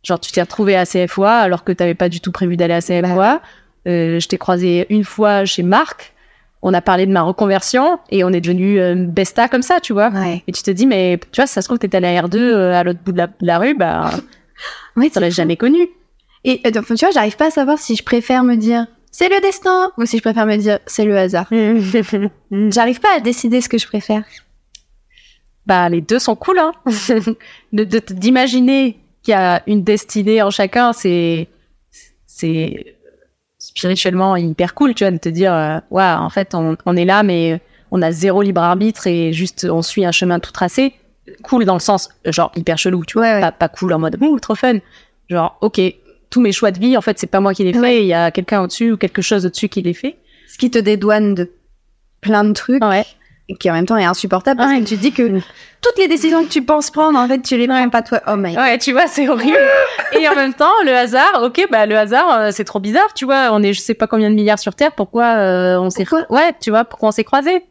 C: genre tu t'es retrouvé à CFOA alors que t'avais pas du tout prévu d'aller à CFOA. Euh, je t'ai croisé une fois chez Marc. On a parlé de ma reconversion et on est devenu euh, besta comme ça, tu vois.
B: Ouais.
C: Et tu te dis, mais tu vois, si ça se trouve, t'étais à la R2 euh, à l'autre bout de la, de la rue, bah,
B: Ouais,
C: t'aurais jamais connu.
B: Et euh, donc, tu vois, j'arrive pas à savoir si je préfère me dire c'est le destin ou si je préfère me dire c'est le hasard. J'arrive pas à décider ce que je préfère.
C: bah, les deux sont cool, hein. de, de- d'imaginer qu'il y a une destinée en chacun, c'est, c'est spirituellement hyper cool, tu vois, de te dire, euh, ouais, en fait, on, on est là, mais on a zéro libre arbitre et juste, on suit un chemin tout tracé. Cool dans le sens, genre, hyper chelou, tu vois.
B: Ouais, ouais.
C: Pas, pas cool en mode, ouh, trop fun. Genre, ok, tous mes choix de vie, en fait, c'est pas moi qui les fais, il y a quelqu'un au-dessus ou quelque chose au-dessus qui les fait.
B: Ce qui te dédouane de plein de trucs
C: Ouais.
B: Qui en même temps est insupportable parce
C: Ouais.
B: que tu dis que toutes les décisions que tu penses prendre, en fait, tu les prends pas toi. Oh my
C: Ouais, tu vois, c'est horrible. Et en même temps, le hasard, ok, bah le hasard, euh, c'est trop bizarre, tu vois. On est, je sais pas combien de milliards sur Terre, pourquoi euh, on s'est, ouais, tu vois, pourquoi on s'est croisés?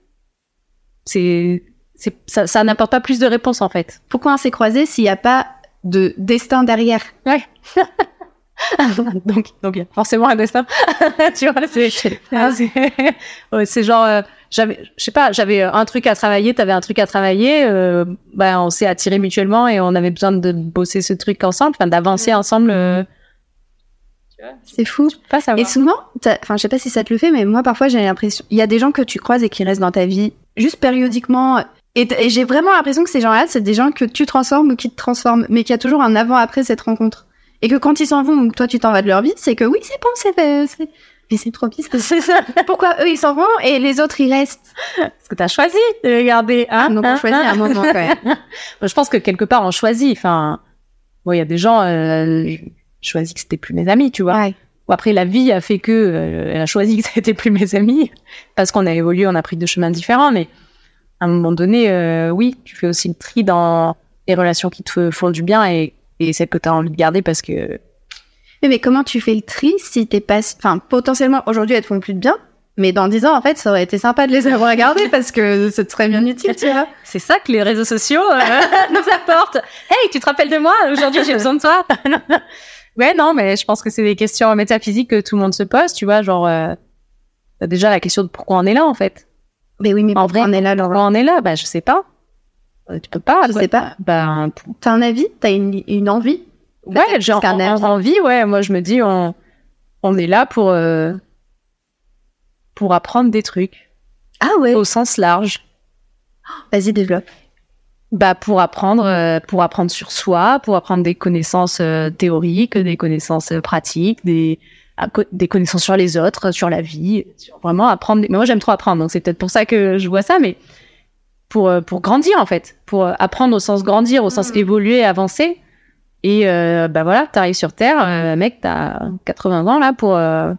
C: C'est, c'est, ça, ça n'apporte pas plus de réponses en fait.
B: Pourquoi on s'est croisés s'il n'y a pas de destin derrière?
C: donc, donc forcément un destin. tu vois, c'est, c'est, ouais, c'est genre, euh, j'avais, je sais pas, j'avais un truc à travailler, t'avais un truc à travailler, euh, bah on s'est attirés mutuellement et on avait besoin de bosser ce truc ensemble, enfin d'avancer ensemble. euh,
B: C'est fou.
C: pas.
B: Et souvent, enfin, je sais pas si ça te le fait, mais moi, parfois, j'ai l'impression, il y a des gens que tu croises et qui restent dans ta vie juste périodiquement. Et, et j'ai vraiment l'impression que ces gens-là, c'est des gens que tu transformes ou qui te transforment, mais qu'il y a toujours un avant-après cette rencontre. Et que quand ils s'en vont toi, tu t'en vas de leur vie, c'est que oui, c'est bon, c'est, mais c'est trop bizarre.
C: C'est ça.
B: Pourquoi eux, ils s'en vont et les autres, ils restent?
C: Parce que t'as choisi de les garder. Hein?
B: Donc, on
C: Hein?
B: choisit
C: Hein
B: un moment, quand même.
C: Je pense que quelque part, on choisit. Enfin, bon, il y a des gens, euh, choisi que c'était plus mes amis, tu vois.
B: Ouais.
C: Ou après, la vie a fait que euh, elle a choisi que c'était plus mes amis parce qu'on a évolué, on a pris deux chemins différents. Mais à un moment donné, euh, oui, tu fais aussi le tri dans les relations qui te font du bien et, et celles que tu as envie de garder parce que
B: Mais, mais comment tu fais le tri si t'es pas, enfin, potentiellement, aujourd'hui, elles te font plus de bien, mais dans 10 ans, en fait, ça aurait été sympa de les avoir gardées parce que ce serait bien utile, tu vois.
C: c'est ça que les réseaux sociaux euh, nous apportent. Hey, tu te rappelles de moi? Aujourd'hui, j'ai besoin de toi. ouais, non, mais je pense que c'est des questions métaphysiques que tout le monde se pose, tu vois, genre euh, déjà la question de pourquoi on est là en fait.
B: Mais oui, mais
C: En vrai,
B: on est là, Laura
C: Pourquoi on est là? Bah, je sais pas. Euh, Tu peux pas.
B: Je
C: quoi.
B: sais pas.
C: Ben,
B: T'as un avis? T'as une, une envie?
C: Ouais, en- en-
B: avis?
C: envie. Ouais, moi je me dis on on est là pour euh, pour apprendre des trucs
B: Ah ouais?
C: Au sens large.
B: Vas-y, développe.
C: Bah pour apprendre, euh, pour apprendre sur soi, pour apprendre des connaissances euh, théoriques, des connaissances euh, pratiques, des des connaissances sur les autres, sur la vie, sur vraiment apprendre. des- Mais moi j'aime trop apprendre, donc c'est peut-être pour ça que je vois ça, mais pour euh, pour grandir en fait, pour euh, apprendre au sens grandir, au sens
B: Mhm.
C: évoluer, avancer. Et euh, bah voilà, t'arrives sur Terre, euh, mec, t'as 80 ans là pour euh,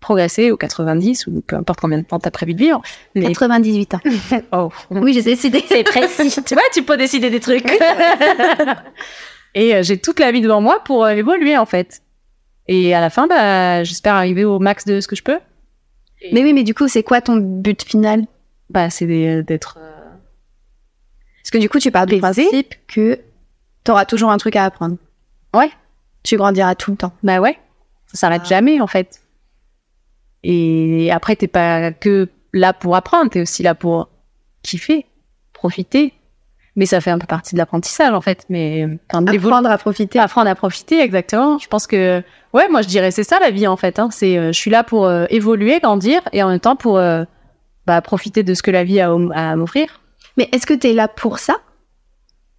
C: progresser ou 90 ou peu importe combien de temps t'as prévu de vivre. Mais
B: 98 ans.
C: oh,
B: Oui, j'ai décidé.
C: c'est précis. tu vois, tu peux décider des trucs. et j'ai toute la vie devant moi pour évoluer en fait. Et à la fin, bah, j'espère arriver au max de ce que je peux.
B: Mais oui, mais du coup, c'est quoi ton but final?
C: Bah, c'est d'être.
B: Parce que du coup, tu pars du principe que t'auras toujours un truc à apprendre.
C: Ouais.
B: Tu grandiras tout le temps.
C: Bah ouais, ça s'arrête
B: Ah.
C: jamais en fait. Et après, t'es pas que là pour apprendre, t'es aussi là pour kiffer, profiter. Mais ça fait un peu partie de l'apprentissage en fait. Mais
B: Apprendre à profiter.
C: apprendre à profiter, exactement. Je pense que ouais, moi je dirais c'est ça la vie en fait. Hein. C'est euh, je suis là pour euh, évoluer, grandir et en même temps pour euh, bah, profiter de ce que la vie a à m'offrir.
B: Mais est-ce que t'es là pour ça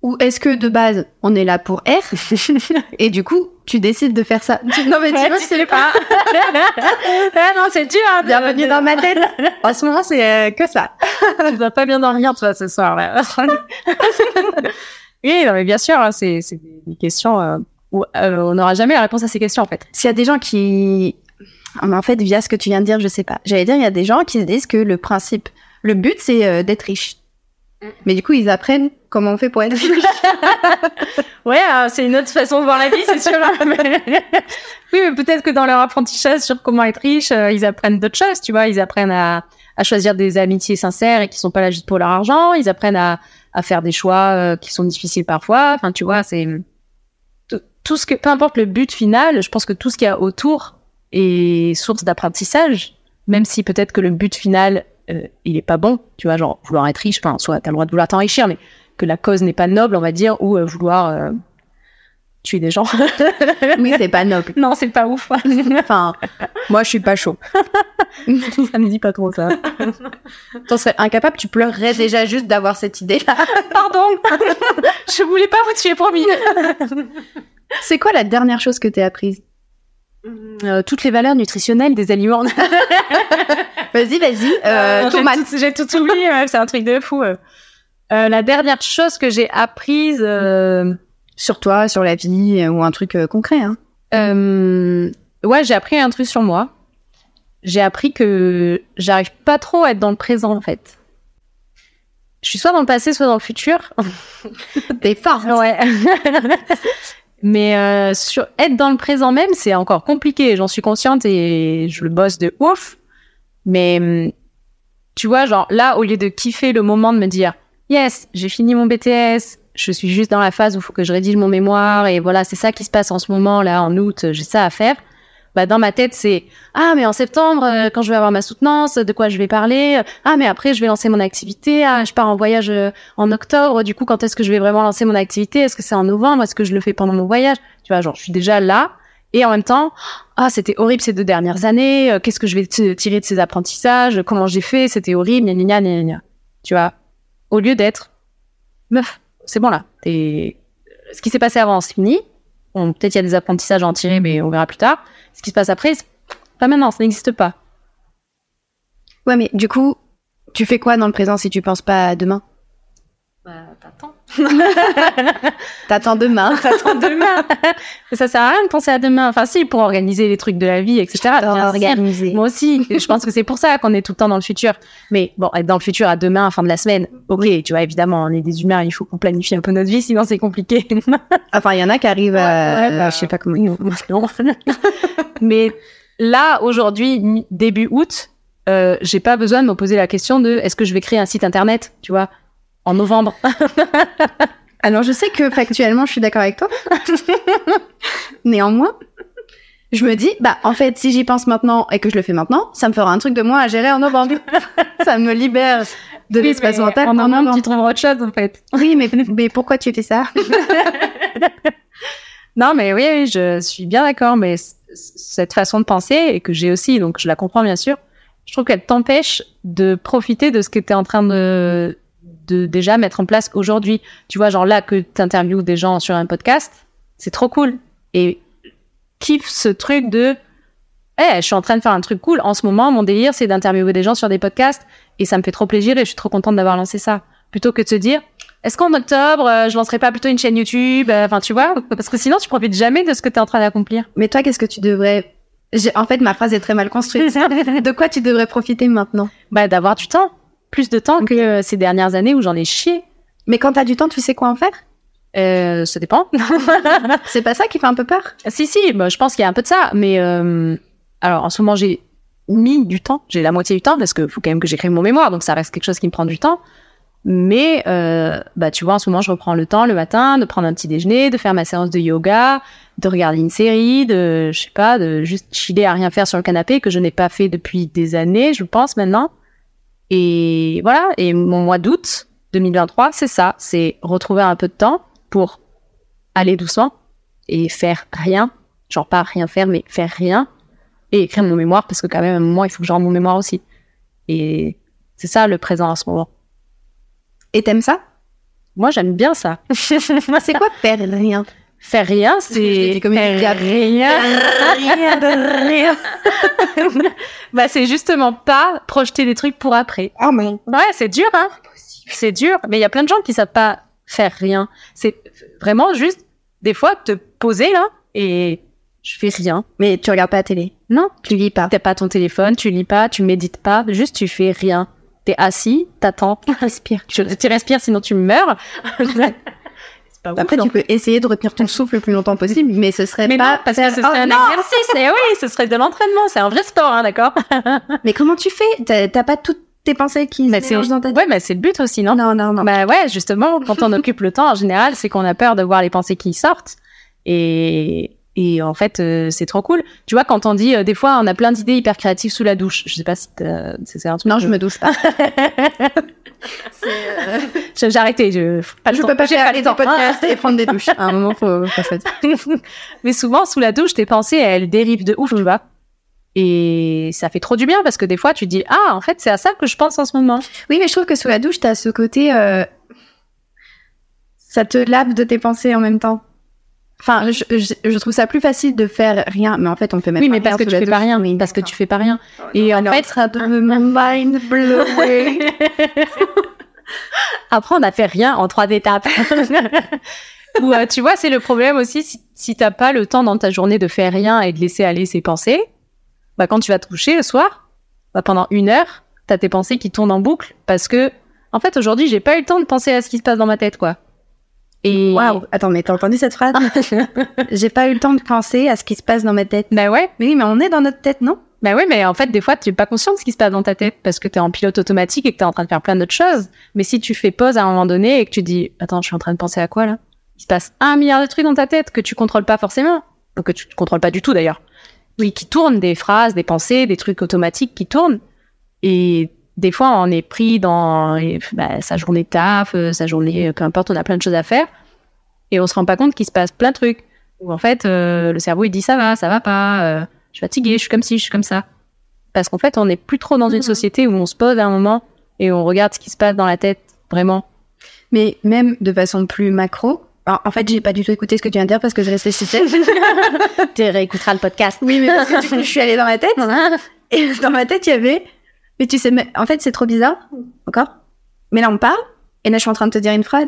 B: Ou est-ce que de base, on est là pour R et du coup, tu décides de faire ça? Non, mais tu vois,
C: sais pas. ah non, c'est dur. Hein,
B: bienvenue
C: de-
B: dans ma tête.
C: En ce moment, c'est euh, que ça. Je dois pas bien dormir, toi, ce soir. Là. oui, non, mais bien sûr, hein, c'est des questions euh, où euh, on n'aura jamais la réponse à ces questions, en fait.
B: S'il y a des gens qui... Ah, mais en fait, via ce que tu viens de dire, je sais pas. J'allais dire, il y a des gens qui se disent que le principe, le but, c'est d'être riche. Mais du coup, ils apprennent comment on fait pour être riche.
C: Ouais, euh, c'est une autre façon de voir la vie, c'est sûr. oui, mais peut-être que dans leur apprentissage sur comment être riche, euh, ils apprennent d'autres choses, tu vois. Ils apprennent à, à choisir des amitiés sincères et qui sont pas là juste pour leur argent. Ils apprennent à, à faire des choix euh, qui sont difficiles parfois. Enfin, tu vois, c'est tout, tout ce que, peu importe le but final, je pense que tout ce qu'il y a autour est source d'apprentissage, même si peut-être que le but final euh, il est pas bon, tu vois, genre vouloir être riche, enfin, soit t'as le droit de vouloir t'enrichir, mais que la cause n'est pas noble, on va dire, ou euh, vouloir euh, tuer des gens.
B: oui, c'est pas noble.
C: non, c'est pas ouf.
B: Enfin, moi, je suis pas chaud.
C: ça me dit pas trop ça.
B: T'en serais incapable, tu pleurerais déjà juste d'avoir cette idée-là.
C: Pardon, je voulais pas vous tuer, promis.
B: C'est quoi la dernière chose que t'es apprise?
C: Euh, toutes les valeurs nutritionnelles des aliments.
B: Vas-y, vas-y. Euh,
C: Euh, j'ai tout- tout, oublié, c'est un truc de fou. euh. Euh, la dernière chose que j'ai apprise, euh,
B: Sur toi, sur la vie, euh, ou un truc concret. Hein.
C: Euh, ouais, j'ai appris un truc sur moi. J'ai appris que j'arrive pas trop à être dans le présent, en fait. Je suis soit dans le passé, soit dans le futur.
B: T'es forte.
C: Ouais. Mais euh, sur être dans le présent même, c'est encore compliqué. J'en suis consciente et je le bosse de ouf. Mais hum, tu vois, genre là, au lieu de kiffer le moment de me dire yes, j'ai fini mon BTS, je suis juste dans la phase où il faut que je rédige mon mémoire et voilà, c'est ça qui se passe en ce moment là, en août, j'ai ça à faire. Bah dans ma tête c'est ah mais en septembre euh, quand je vais avoir ma soutenance, de quoi je vais parler Ah mais après je vais lancer mon activité, ah je pars en voyage euh, en octobre, du coup quand est-ce que je vais vraiment lancer mon activité? Est-ce que c'est en novembre? Est-ce que je le fais pendant mon voyage? Tu vois, genre je suis déjà là et en même temps ah c'était horrible ces deux dernières années, euh, qu'est-ce que je vais tirer de ces apprentissages Comment j'ai fait C'était horrible, gna gna gna. Tu vois, au lieu d'être meuf, c'est bon là, t'es ce qui s'est passé avant c'est fini. Bon, peut-être il y a des apprentissages à en tirer mais on verra plus tard. Ce qui se passe après, c'est pas maintenant, ça n'existe pas.
B: Ouais, mais du coup, tu fais quoi dans le présent si tu penses pas à demain?
C: Bah, t'attends.
B: T'attends demain.
C: T'attends demain. Ça sert à rien de penser à demain. Enfin, si, pour organiser les trucs de la vie, etc.
B: Organisé.
C: Moi aussi. Je pense que c'est pour ça qu'on est tout le temps dans le futur. Mais bon, être dans le futur à demain, à fin de la semaine, ok, tu vois, évidemment, on est des humains, il faut qu'on planifie un peu notre vie, sinon c'est compliqué.
B: Enfin, il y en a qui arrivent à.
C: Ouais, bah,
B: euh, je sais pas comment.
C: non. Mais là, aujourd'hui, début août, euh, j'ai pas besoin de me poser la question de est-ce que je vais créer un site internet, tu vois, en novembre.
B: Alors, je sais que factuellement, je suis d'accord avec toi. Néanmoins, je me dis, bah, en fait, si j'y pense maintenant et que je le fais maintenant, ça me fera un truc de moins à gérer en novembre. ça me libère de
C: Oui,
B: l'espace mental
C: En novembre, tu trouveras autre chose, en fait.
B: Oui, mais, mais pourquoi tu fais ça?
C: Non, mais oui, je suis bien d'accord, mais cette façon de penser, et que j'ai aussi, donc je la comprends bien sûr, je trouve qu'elle t'empêche de profiter de ce que tu es en train de, de déjà mettre en place aujourd'hui. Tu vois, genre là, que tu interviews des gens sur un podcast, c'est trop cool. Et kiffe ce truc de, eh, je suis en train de faire un truc cool. En ce moment, mon délire, c'est d'interviewer des gens sur des podcasts, et ça me fait trop plaisir, et je suis trop contente d'avoir lancé ça. Plutôt que de se dire, est-ce qu'en octobre, euh, je lancerai pas plutôt une chaîne YouTube euh, Enfin, tu vois, parce que sinon, tu profites jamais de ce que tu es en train d'accomplir.
B: Mais toi, qu'est-ce que tu devrais En fait, ma phrase est très mal construite. De quoi tu devrais profiter maintenant?
C: Bah, d'avoir du temps. Plus de temps que euh, ces dernières années où j'en ai chié.
B: Mais quand t'as du temps, tu sais quoi en faire?
C: Euh, ça dépend.
B: C'est pas ça qui fait un peu peur?
C: Si, si, bah, je pense qu'il y a un peu de ça. Mais euh, alors, en ce moment, j'ai mis du temps. J'ai la moitié du temps parce qu'il faut quand même que j'écrive mon mémoire. Donc, ça reste quelque chose qui me prend du temps. Mais, euh, bah, tu vois, en ce moment, je reprends le temps le matin de prendre un petit déjeuner, de faire ma séance de yoga, de regarder une série, de, je sais pas, de juste chiller à rien faire sur le canapé que je n'ai pas fait depuis des années, je pense maintenant. Et voilà. Et mon mois d'août 2023, c'est ça. C'est retrouver un peu de temps pour aller doucement et faire rien. Genre pas rien faire, mais faire rien. Et écrire mon mémoire, parce que quand même, à un moment, il faut que je rende mon mémoire aussi. Et c'est ça le présent en ce moment.
B: Et t'aimes ça?
C: Moi, j'aime bien ça.
B: C'est quoi faire rien?
C: Faire rien, c'est
B: diable.
C: rien.
B: Rien de rien.
C: bah, c'est justement pas projeter des trucs pour après.
B: Oh mais
C: Ouais, c'est dur, hein. C'est dur, mais il y a plein de gens qui savent pas faire rien. C'est vraiment juste des fois te poser là et je fais rien.
B: mais tu regardes pas la télé.
C: Non,
B: Tu lis pas.
C: t'as pas ton téléphone, tu lis pas, tu médites pas, juste tu fais rien. T'es assis, t'attends, respire. Tu, tu respires sinon tu meurs. c'est pas ouf,
B: Après,
C: non.
B: tu peux essayer de retenir ton souffle le plus longtemps possible, mais ce serait
C: Mais
B: pas
C: non, parce
B: faire-
C: que ce serait
B: Oh,
C: un
B: non
C: exercice. Et oui, ce serait de l'entraînement. C'est un vrai sport, hein, d'accord
B: Mais comment tu fais? T'as pas toutes tes pensées qui se
C: Bah, c'est
B: dans ta tête?
C: ouais, mais c'est le but aussi, non?
B: Non, non, non.
C: Bah ouais, justement, quand on occupe le temps, en général, c'est qu'on a peur de voir les pensées qui sortent. Et, et en fait, euh, c'est trop cool. Tu vois, quand on dit, euh, des fois, on a plein d'idées hyper créatives sous la douche. Je sais pas si c'est un truc.
B: non,
C: que-
B: je me douche pas.
C: J'ai j'ai arrêté. Je, pas
B: je peux pas faire
C: le
B: des
C: temps.
B: podcasts et prendre des douches. À un moment, faut, faut faire.
C: Mais souvent, sous la douche, tes pensées, elles dérivent de ouf, tu vois. Et ça fait trop du bien parce que des fois, tu dis, ah, en fait, c'est à ça que je pense en ce moment.
B: Oui, mais je trouve que sous la douche, t'as ce côté. euh, Ça te lave de tes pensées en même temps. Enfin, je, je, je trouve ça plus facile de faire rien, mais en fait, on peut même
C: Oui,
B: pas
C: mais parce que tu fais pas rien.
B: Oui,
C: Parce que tu fais pas rien. Et en
B: Alors,
C: fait,
B: ça de my mind blow away.
C: apprendre à faire rien en trois étapes. Ou euh, tu vois, c'est le problème aussi si, si t'as pas le temps dans ta journée de faire rien et de laisser aller ses pensées. Bah quand tu vas te coucher le soir, bah pendant une heure, t'as tes pensées qui tournent en boucle parce que en fait aujourd'hui j'ai pas eu le temps de penser à ce qui se passe dans ma tête quoi. Et
B: Waouh, attends, mais t'as entendu cette phrase J'ai pas eu le temps de penser à ce qui se passe dans ma tête.
C: bah ouais,
B: Mais oui, mais on est dans notre tête, non?
C: Bah ouais, mais en fait des fois tu es pas conscient de ce qui se passe dans ta tête parce que t'es en pilote automatique et que t'es en train de faire plein d'autres choses. Mais si tu fais pause à un moment donné et que tu dis attends je suis en train de penser à quoi là? Il se passe un milliard de trucs dans ta tête que tu contrôles pas forcément, ou que tu contrôles pas du tout d'ailleurs. Oui, qui tournent des phrases, des pensées, des trucs automatiques qui tournent. Et des fois on est pris dans bah, sa journée de taf, euh, sa journée, euh, peu importe, on a plein de choses à faire et on se rend pas compte qu'il se passe plein de trucs. Où en fait euh, le cerveau il dit ça va, ça va pas. euh, je suis fatiguée, je suis comme ci, je suis comme ça. Parce qu'en fait, on n'est plus trop dans une
B: Mhm.
C: société où on se pose à un moment et on regarde ce qui se passe dans la tête, vraiment.
B: Mais même de façon plus macro. Alors, en fait, j'ai pas du tout écouté ce que tu viens de dire parce que je réfléchissais.
C: Tu réécouteras le podcast.
B: oui, mais parce que je suis allée dans ma tête. Et dans ma tête, il y avait. Mais tu sais, mais en fait, c'est trop bizarre. Encore. Mais là, on parle. Et là, je suis en train de te dire une phrase.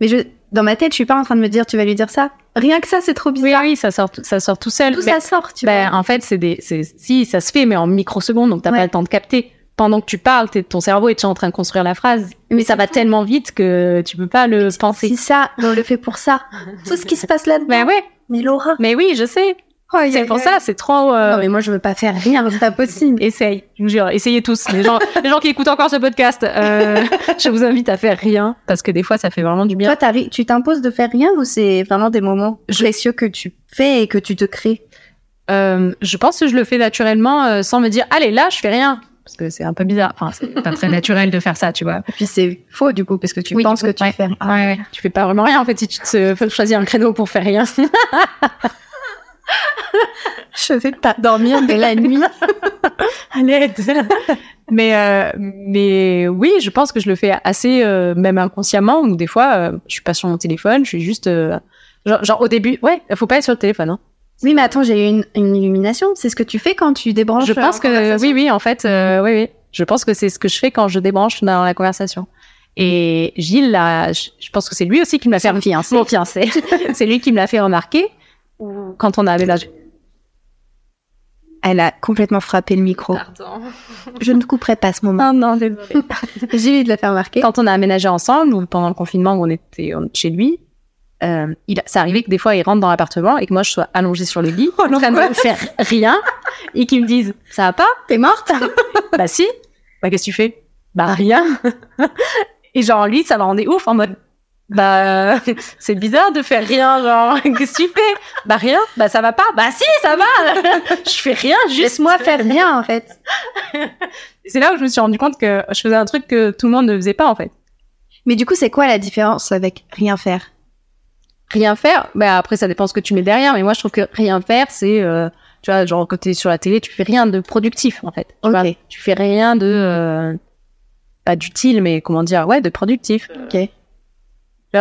B: Mais je, dans ma tête, je suis pas en train de me dire, tu vas lui dire ça. Rien que ça, c'est trop bizarre.
C: Oui, oui, ça sort, tout- ça sort tout seul.
B: Tout
C: Mais-
B: ça sort, tu
C: ben,
B: vois?
C: en fait, c'est des, c'est, si, ça se fait, mais en microsecondes, donc t'as
B: Ouais.
C: pas le temps de capter. Pendant que tu parles, t'es, ton cerveau est déjà en train de construire la phrase. Mais ça va tellement vite que tu peux pas le penser.
B: C'est ça, on le fait pour ça. Tout ce qui se passe là-dedans.
C: Ben ouais,
B: Mais Laura.
C: mais oui, je sais.
B: Aïe,
C: C'est pour ça, c'est trop. euh,
B: Non, mais moi, je veux pas faire rien, c'est pas possible.
C: Essaye, je vous jure, essayez tous. Les gens, les gens qui écoutent encore ce podcast, euh, je vous invite à faire rien parce que des fois, ça fait vraiment du bien.
B: Toi, tu t'imposes de faire rien ou c'est vraiment des moments précieux que tu fais et que tu te crées?
C: Euh, je pense que je le fais naturellement euh, sans me dire, allez, là, je fais rien. Parce que c'est un peu bizarre. Enfin, c'est pas très naturel de faire ça, tu vois.
B: Et puis c'est faux du coup, parce que tu
C: Oui,
B: penses
C: coup,
B: que tu
C: ouais.
B: fais.
C: Ouais, ouais. Tu fais pas vraiment rien en fait si tu te faut choisir un créneau pour faire rien.
B: Je vais pas dormir de la nuit.
C: à l'aide. mais euh, mais oui, je pense que je le fais assez euh, même inconsciemment ou des fois euh, je suis pas sur mon téléphone, je suis juste euh, genre, genre au début, ouais, faut pas être sur le téléphone hein.
B: Oui, mais attends, j'ai eu une, une illumination. C'est ce que tu fais quand tu débranches.
C: Je
B: euh,
C: pense
B: en
C: que oui oui, en fait euh, oui oui, je pense que c'est ce que je fais quand je débranche dans la conversation. Et Gilles là, je, pense que c'est lui aussi qui me l'a fait. Mon fiancé. c'est lui qui me l'a fait remarquer quand on a aménagé.
B: Elle a complètement frappé le micro.
C: Pardon.
B: Je ne couperai pas ce moment.
C: Non, non, désolée.
B: J'ai envie de la faire marquer.
C: Quand on a aménagé ensemble, ou pendant le confinement où on était euh, chez lui, euh, il, ça arrivait que des fois il rentre dans l'appartement et que moi je sois allongée sur le lit, en train de faire rien, et qu'il me dise ça va pas?
B: T'es morte?
C: Bah si. Bah qu'est-ce que tu fais? Bah rien. et genre lui ça le rendait ouf en mode bah c'est bizarre de faire rien genre qu'est-ce que tu fais? Bah rien. Bah ça va pas Bah si ça va. je fais rien juste
B: Laisse-moi faire rien en fait.
C: C'est là où je me suis rendu compte que je faisais un truc que tout le monde ne faisait pas en fait.
B: Mais du coup, c'est quoi la différence avec rien faire?
C: Rien faire? Bah après ça dépend ce que tu mets derrière mais moi je trouve que rien faire c'est euh, tu vois genre quand t'es sur la télé tu fais rien de productif en fait tu,
B: Ok.
C: vois. tu fais rien de euh, pas d'utile mais comment dire ouais de productif
B: Ok.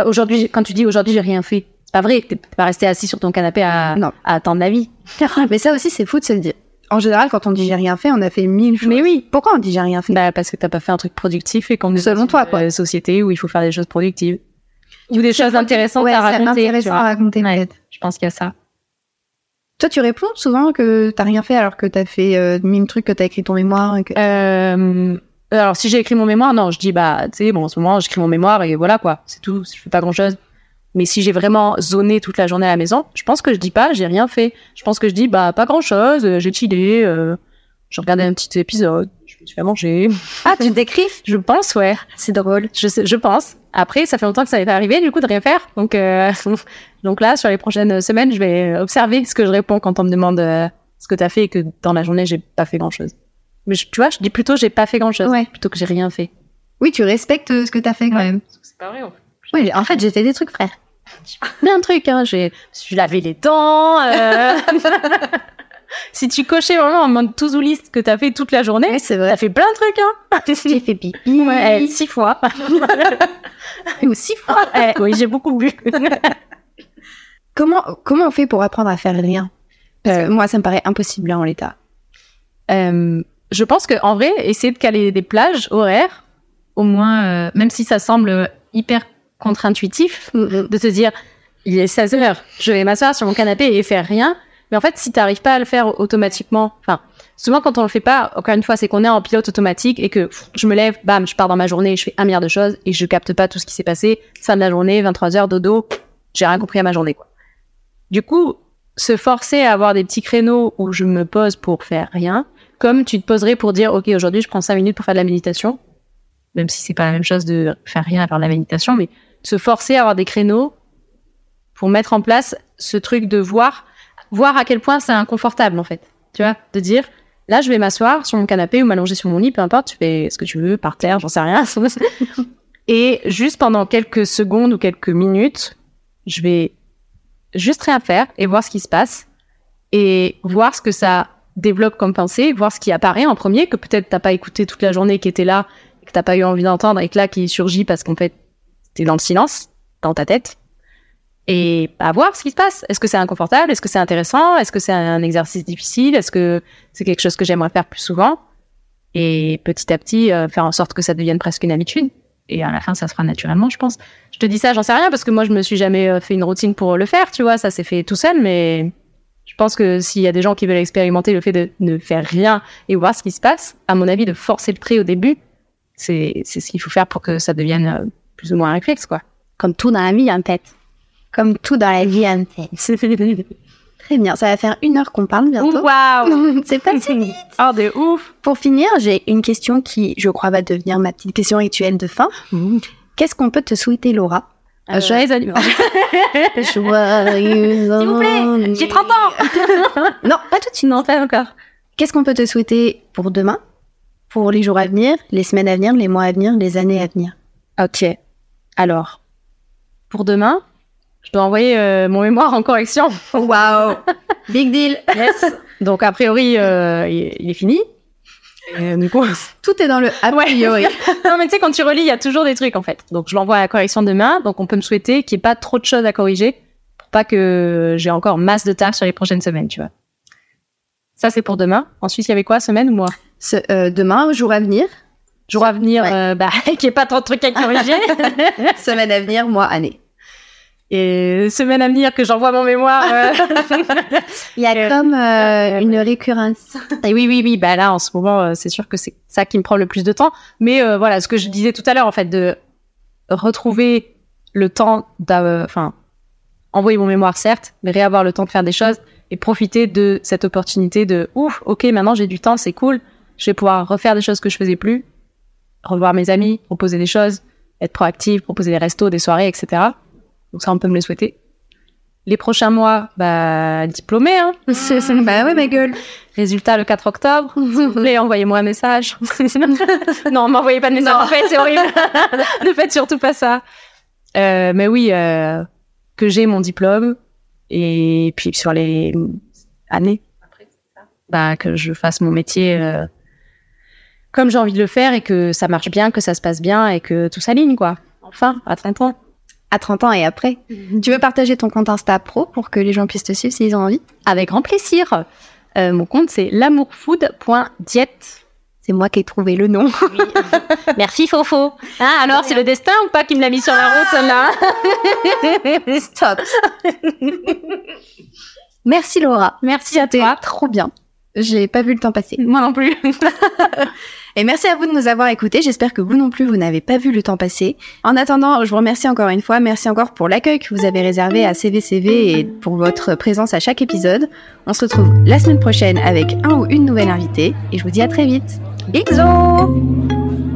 C: Aujourd'hui quand tu dis aujourd'hui j'ai rien fait c'est pas vrai t'es pas resté assis sur ton canapé à,
B: Non.
C: à attendre la vie
B: Mais ça aussi, c'est fou de se le dire. En général, quand on dit j'ai rien fait, on a fait mille choses.
C: mais oui
B: Pourquoi on dit j'ai rien fait?
C: Bah parce que t'as pas fait un truc productif et qu'on est
B: Selon
C: dans
B: toi,
C: une,
B: quoi.
C: euh, société où il faut faire des choses productives ou des choses intéressantes
B: Ouais,
C: à raconter tu
B: intéressant à raconter
C: Ouais. je pense qu'il y a ça
B: Toi, tu réponds souvent que t'as rien fait alors que t'as fait euh, mille trucs, que t'as écrit ton mémoire. et que-
C: Euh, alors, si j'ai écrit mon mémoire, non, je dis, bah, tu sais, bon, en ce moment, j'écris mon mémoire et voilà, quoi. C'est tout. Je fais pas grand chose. Mais si j'ai vraiment zoné toute la journée à la maison, je pense que je dis pas, j'ai rien fait. Je pense que je dis, bah, pas grand chose, euh, j'ai chillé, euh, j'ai regardé un petit épisode, je me suis fait manger.
B: Ah, tu t'écris
C: Je pense, ouais.
B: C'est drôle.
C: Je, sais, je pense. Après, ça fait longtemps que ça m'est arrivé, du coup, de rien faire. Donc, euh, donc là, sur les prochaines semaines, je vais observer ce que je réponds quand on me demande euh, ce que t'as fait et que dans la journée, j'ai pas fait grand chose. Mais je- tu vois, je dis plutôt j'ai pas fait grand chose
B: Ouais.
C: plutôt que j'ai rien fait.
B: Oui, tu respectes euh, ce que t'as fait quand
C: Ouais.
B: même.
C: C'est pas vrai.
B: Oui, en fait, j'ai fait des trucs, frère.
C: Plein de trucs, hein. J'ai, je lavé les dents. euh. si tu cochais vraiment en mode to-do list que t'as fait toute la journée,
B: c'est vrai.
C: t'as fait plein de trucs, hein.
B: J'ai fait pipi.
C: Ouais, eh, six fois.
B: Ou six fois.
C: Eh, oui, j'ai beaucoup bu.
B: Comment, comment on fait pour apprendre à faire rien? Euh, Moi, ça me paraît impossible là, en l'état.
C: Euh, je pense que en vrai, essayer de caler des plages horaires, au moins, euh, même si ça semble hyper contre-intuitif, de te dire, il est 16 heures, je vais m'asseoir sur mon canapé et faire rien. Mais en fait, si t'arrives pas à le faire automatiquement, enfin, souvent quand on le fait pas, encore une fois, c'est qu'on est en pilote automatique et que pff, je me lève, bam, je pars dans ma journée, je fais un milliard de choses et je capte pas tout ce qui s'est passé. Fin de la journée, 23 heures, dodo, j'ai rien compris à ma journée, quoi. Du coup, se forcer à avoir des petits créneaux où je me pose pour faire rien, comme tu te poserais pour dire, OK, aujourd'hui, je prends 5 minutes pour faire de la méditation, même si c'est pas la même chose de faire rien à faire de la méditation, mais se forcer à avoir des créneaux pour mettre en place ce truc de voir, voir à quel point c'est inconfortable, en fait. Tu vois, de dire, là, je vais m'asseoir sur mon canapé ou m'allonger sur mon lit, peu importe, tu fais ce que tu veux, par terre, j'en sais rien. Et juste pendant quelques secondes ou quelques minutes, je vais juste rien faire et voir ce qui se passe et voir ce que ça développe comme pensée, voir ce qui apparaît en premier, que peut-être t'as pas écouté toute la journée, qui était là, que t'as pas eu envie d'entendre et que là qui surgit parce qu'en fait t'es dans le silence, dans ta tête. Et à voir ce qui se passe. Est-ce que c'est inconfortable? Est-ce que c'est intéressant? Est-ce que c'est un exercice difficile? Est-ce que c'est quelque chose que j'aimerais faire plus souvent? Et petit à petit, euh, faire en sorte que ça devienne presque une habitude. Et à la fin, ça se fera naturellement, je pense. Je te dis ça, j'en sais rien, parce que moi, je me suis jamais euh, fait une routine pour le faire, tu vois. Ça s'est fait tout seul, mais pense que s'il y a des gens qui veulent expérimenter le fait de ne faire rien et voir ce qui se passe, à mon avis, de forcer le trait au début, c'est c'est ce qu'il faut faire pour que ça devienne euh, plus ou moins un réflexe, quoi.
B: Comme tout dans la vie, en fait. Comme tout dans la vie, en fait. Très bien. Ça va faire une heure qu'on parle bientôt.
C: Waouh
B: C'est pas si vite.
C: Oh, de ouf
B: Pour finir, j'ai une question qui, je crois, va devenir ma petite question rituelle de fin. Qu'est-ce qu'on peut te souhaiter, Laura?
C: Euh, Joyeux anniversaire
B: Joyeux
C: S'il vous plaît, j'ai 30 ans
B: Non, pas tout de suite.
C: Non, pas encore.
B: Qu'est-ce qu'on peut te souhaiter pour demain, pour les jours à venir, les semaines à venir, les mois à venir, les années à venir?
C: Ok. Alors, pour demain, je dois envoyer euh, mon mémoire en correction.
B: Waouh Big deal
C: Yes. Donc, a priori, euh, il, il est fini. Et, du coup,
B: Tout est dans le a priori.
C: non, mais tu sais, quand tu relis, il y a toujours des trucs, en fait. Donc, je l'envoie à la correction demain. Donc, on peut me souhaiter qu'il n'y ait pas trop de choses à corriger pour pas que j'ai encore masse de taf sur les prochaines semaines, tu vois. Ça, c'est pour demain. Ensuite, il y avait quoi, semaine ou mois?
B: Ce- euh, demain, jour à venir,
C: Jour à venir,
B: Ouais.
C: euh, bah, qu'il n'y ait pas trop de trucs à corriger.
B: semaine à venir, mois, année.
C: Et semaine à venir que j'envoie mon mémoire. euh.
B: Il y a comme euh, une récurrence.
C: Et oui, oui, oui. Bah là, en ce moment, euh, c'est sûr que c'est ça qui me prend le plus de temps. Mais euh, voilà, ce que je disais tout à l'heure, en fait, de retrouver le temps, enfin, envoyer mon mémoire, certes, mais réavoir le temps de faire des choses et profiter de cette opportunité de ouf, ok, maintenant j'ai du temps, c'est cool. Je vais pouvoir refaire des choses que je faisais plus, revoir mes amis, proposer des choses, être proactive, proposer des restos, des soirées, etc. Donc ça, on peut me le souhaiter. Les prochains mois, bah, diplômé, hein.
B: bah ouais, ma gueule.
C: Résultat le 4 octobre. Plaît, envoyez-moi un message. non, m'envoyez pas de message. En fait, c'est horrible. ne faites surtout pas ça. Euh, mais oui, euh, que j'ai mon diplôme et puis sur les années après, bah que je fasse mon métier euh, comme j'ai envie de le faire et que ça marche bien, que ça se passe bien et que tout s'aligne quoi. Enfin, à 30 ans.
B: À 30 ans et après. Tu veux partager ton compte Insta pro pour que les gens puissent te suivre s'ils ont envie?
C: Avec grand plaisir. Euh, mon compte c'est l'amourfood.diète.
B: C'est moi qui ai trouvé le nom.
C: Merci Fofo. Ah, alors, c'est le destin ou pas qui me l'a mis sur la route, celle-là
B: Stop. Merci Laura.
C: Merci à toi.
B: trop bien. J'ai pas vu le temps passer.
C: Moi non plus.
B: Et merci à vous de nous avoir écoutés. J'espère que vous non plus, vous n'avez pas vu le temps passer. En attendant, je vous remercie encore une fois. Merci encore pour l'accueil que vous avez réservé à CVCV et pour votre présence à chaque épisode. On se retrouve la semaine prochaine avec un ou une nouvelle invitée. Et je vous dis à très vite. Bisous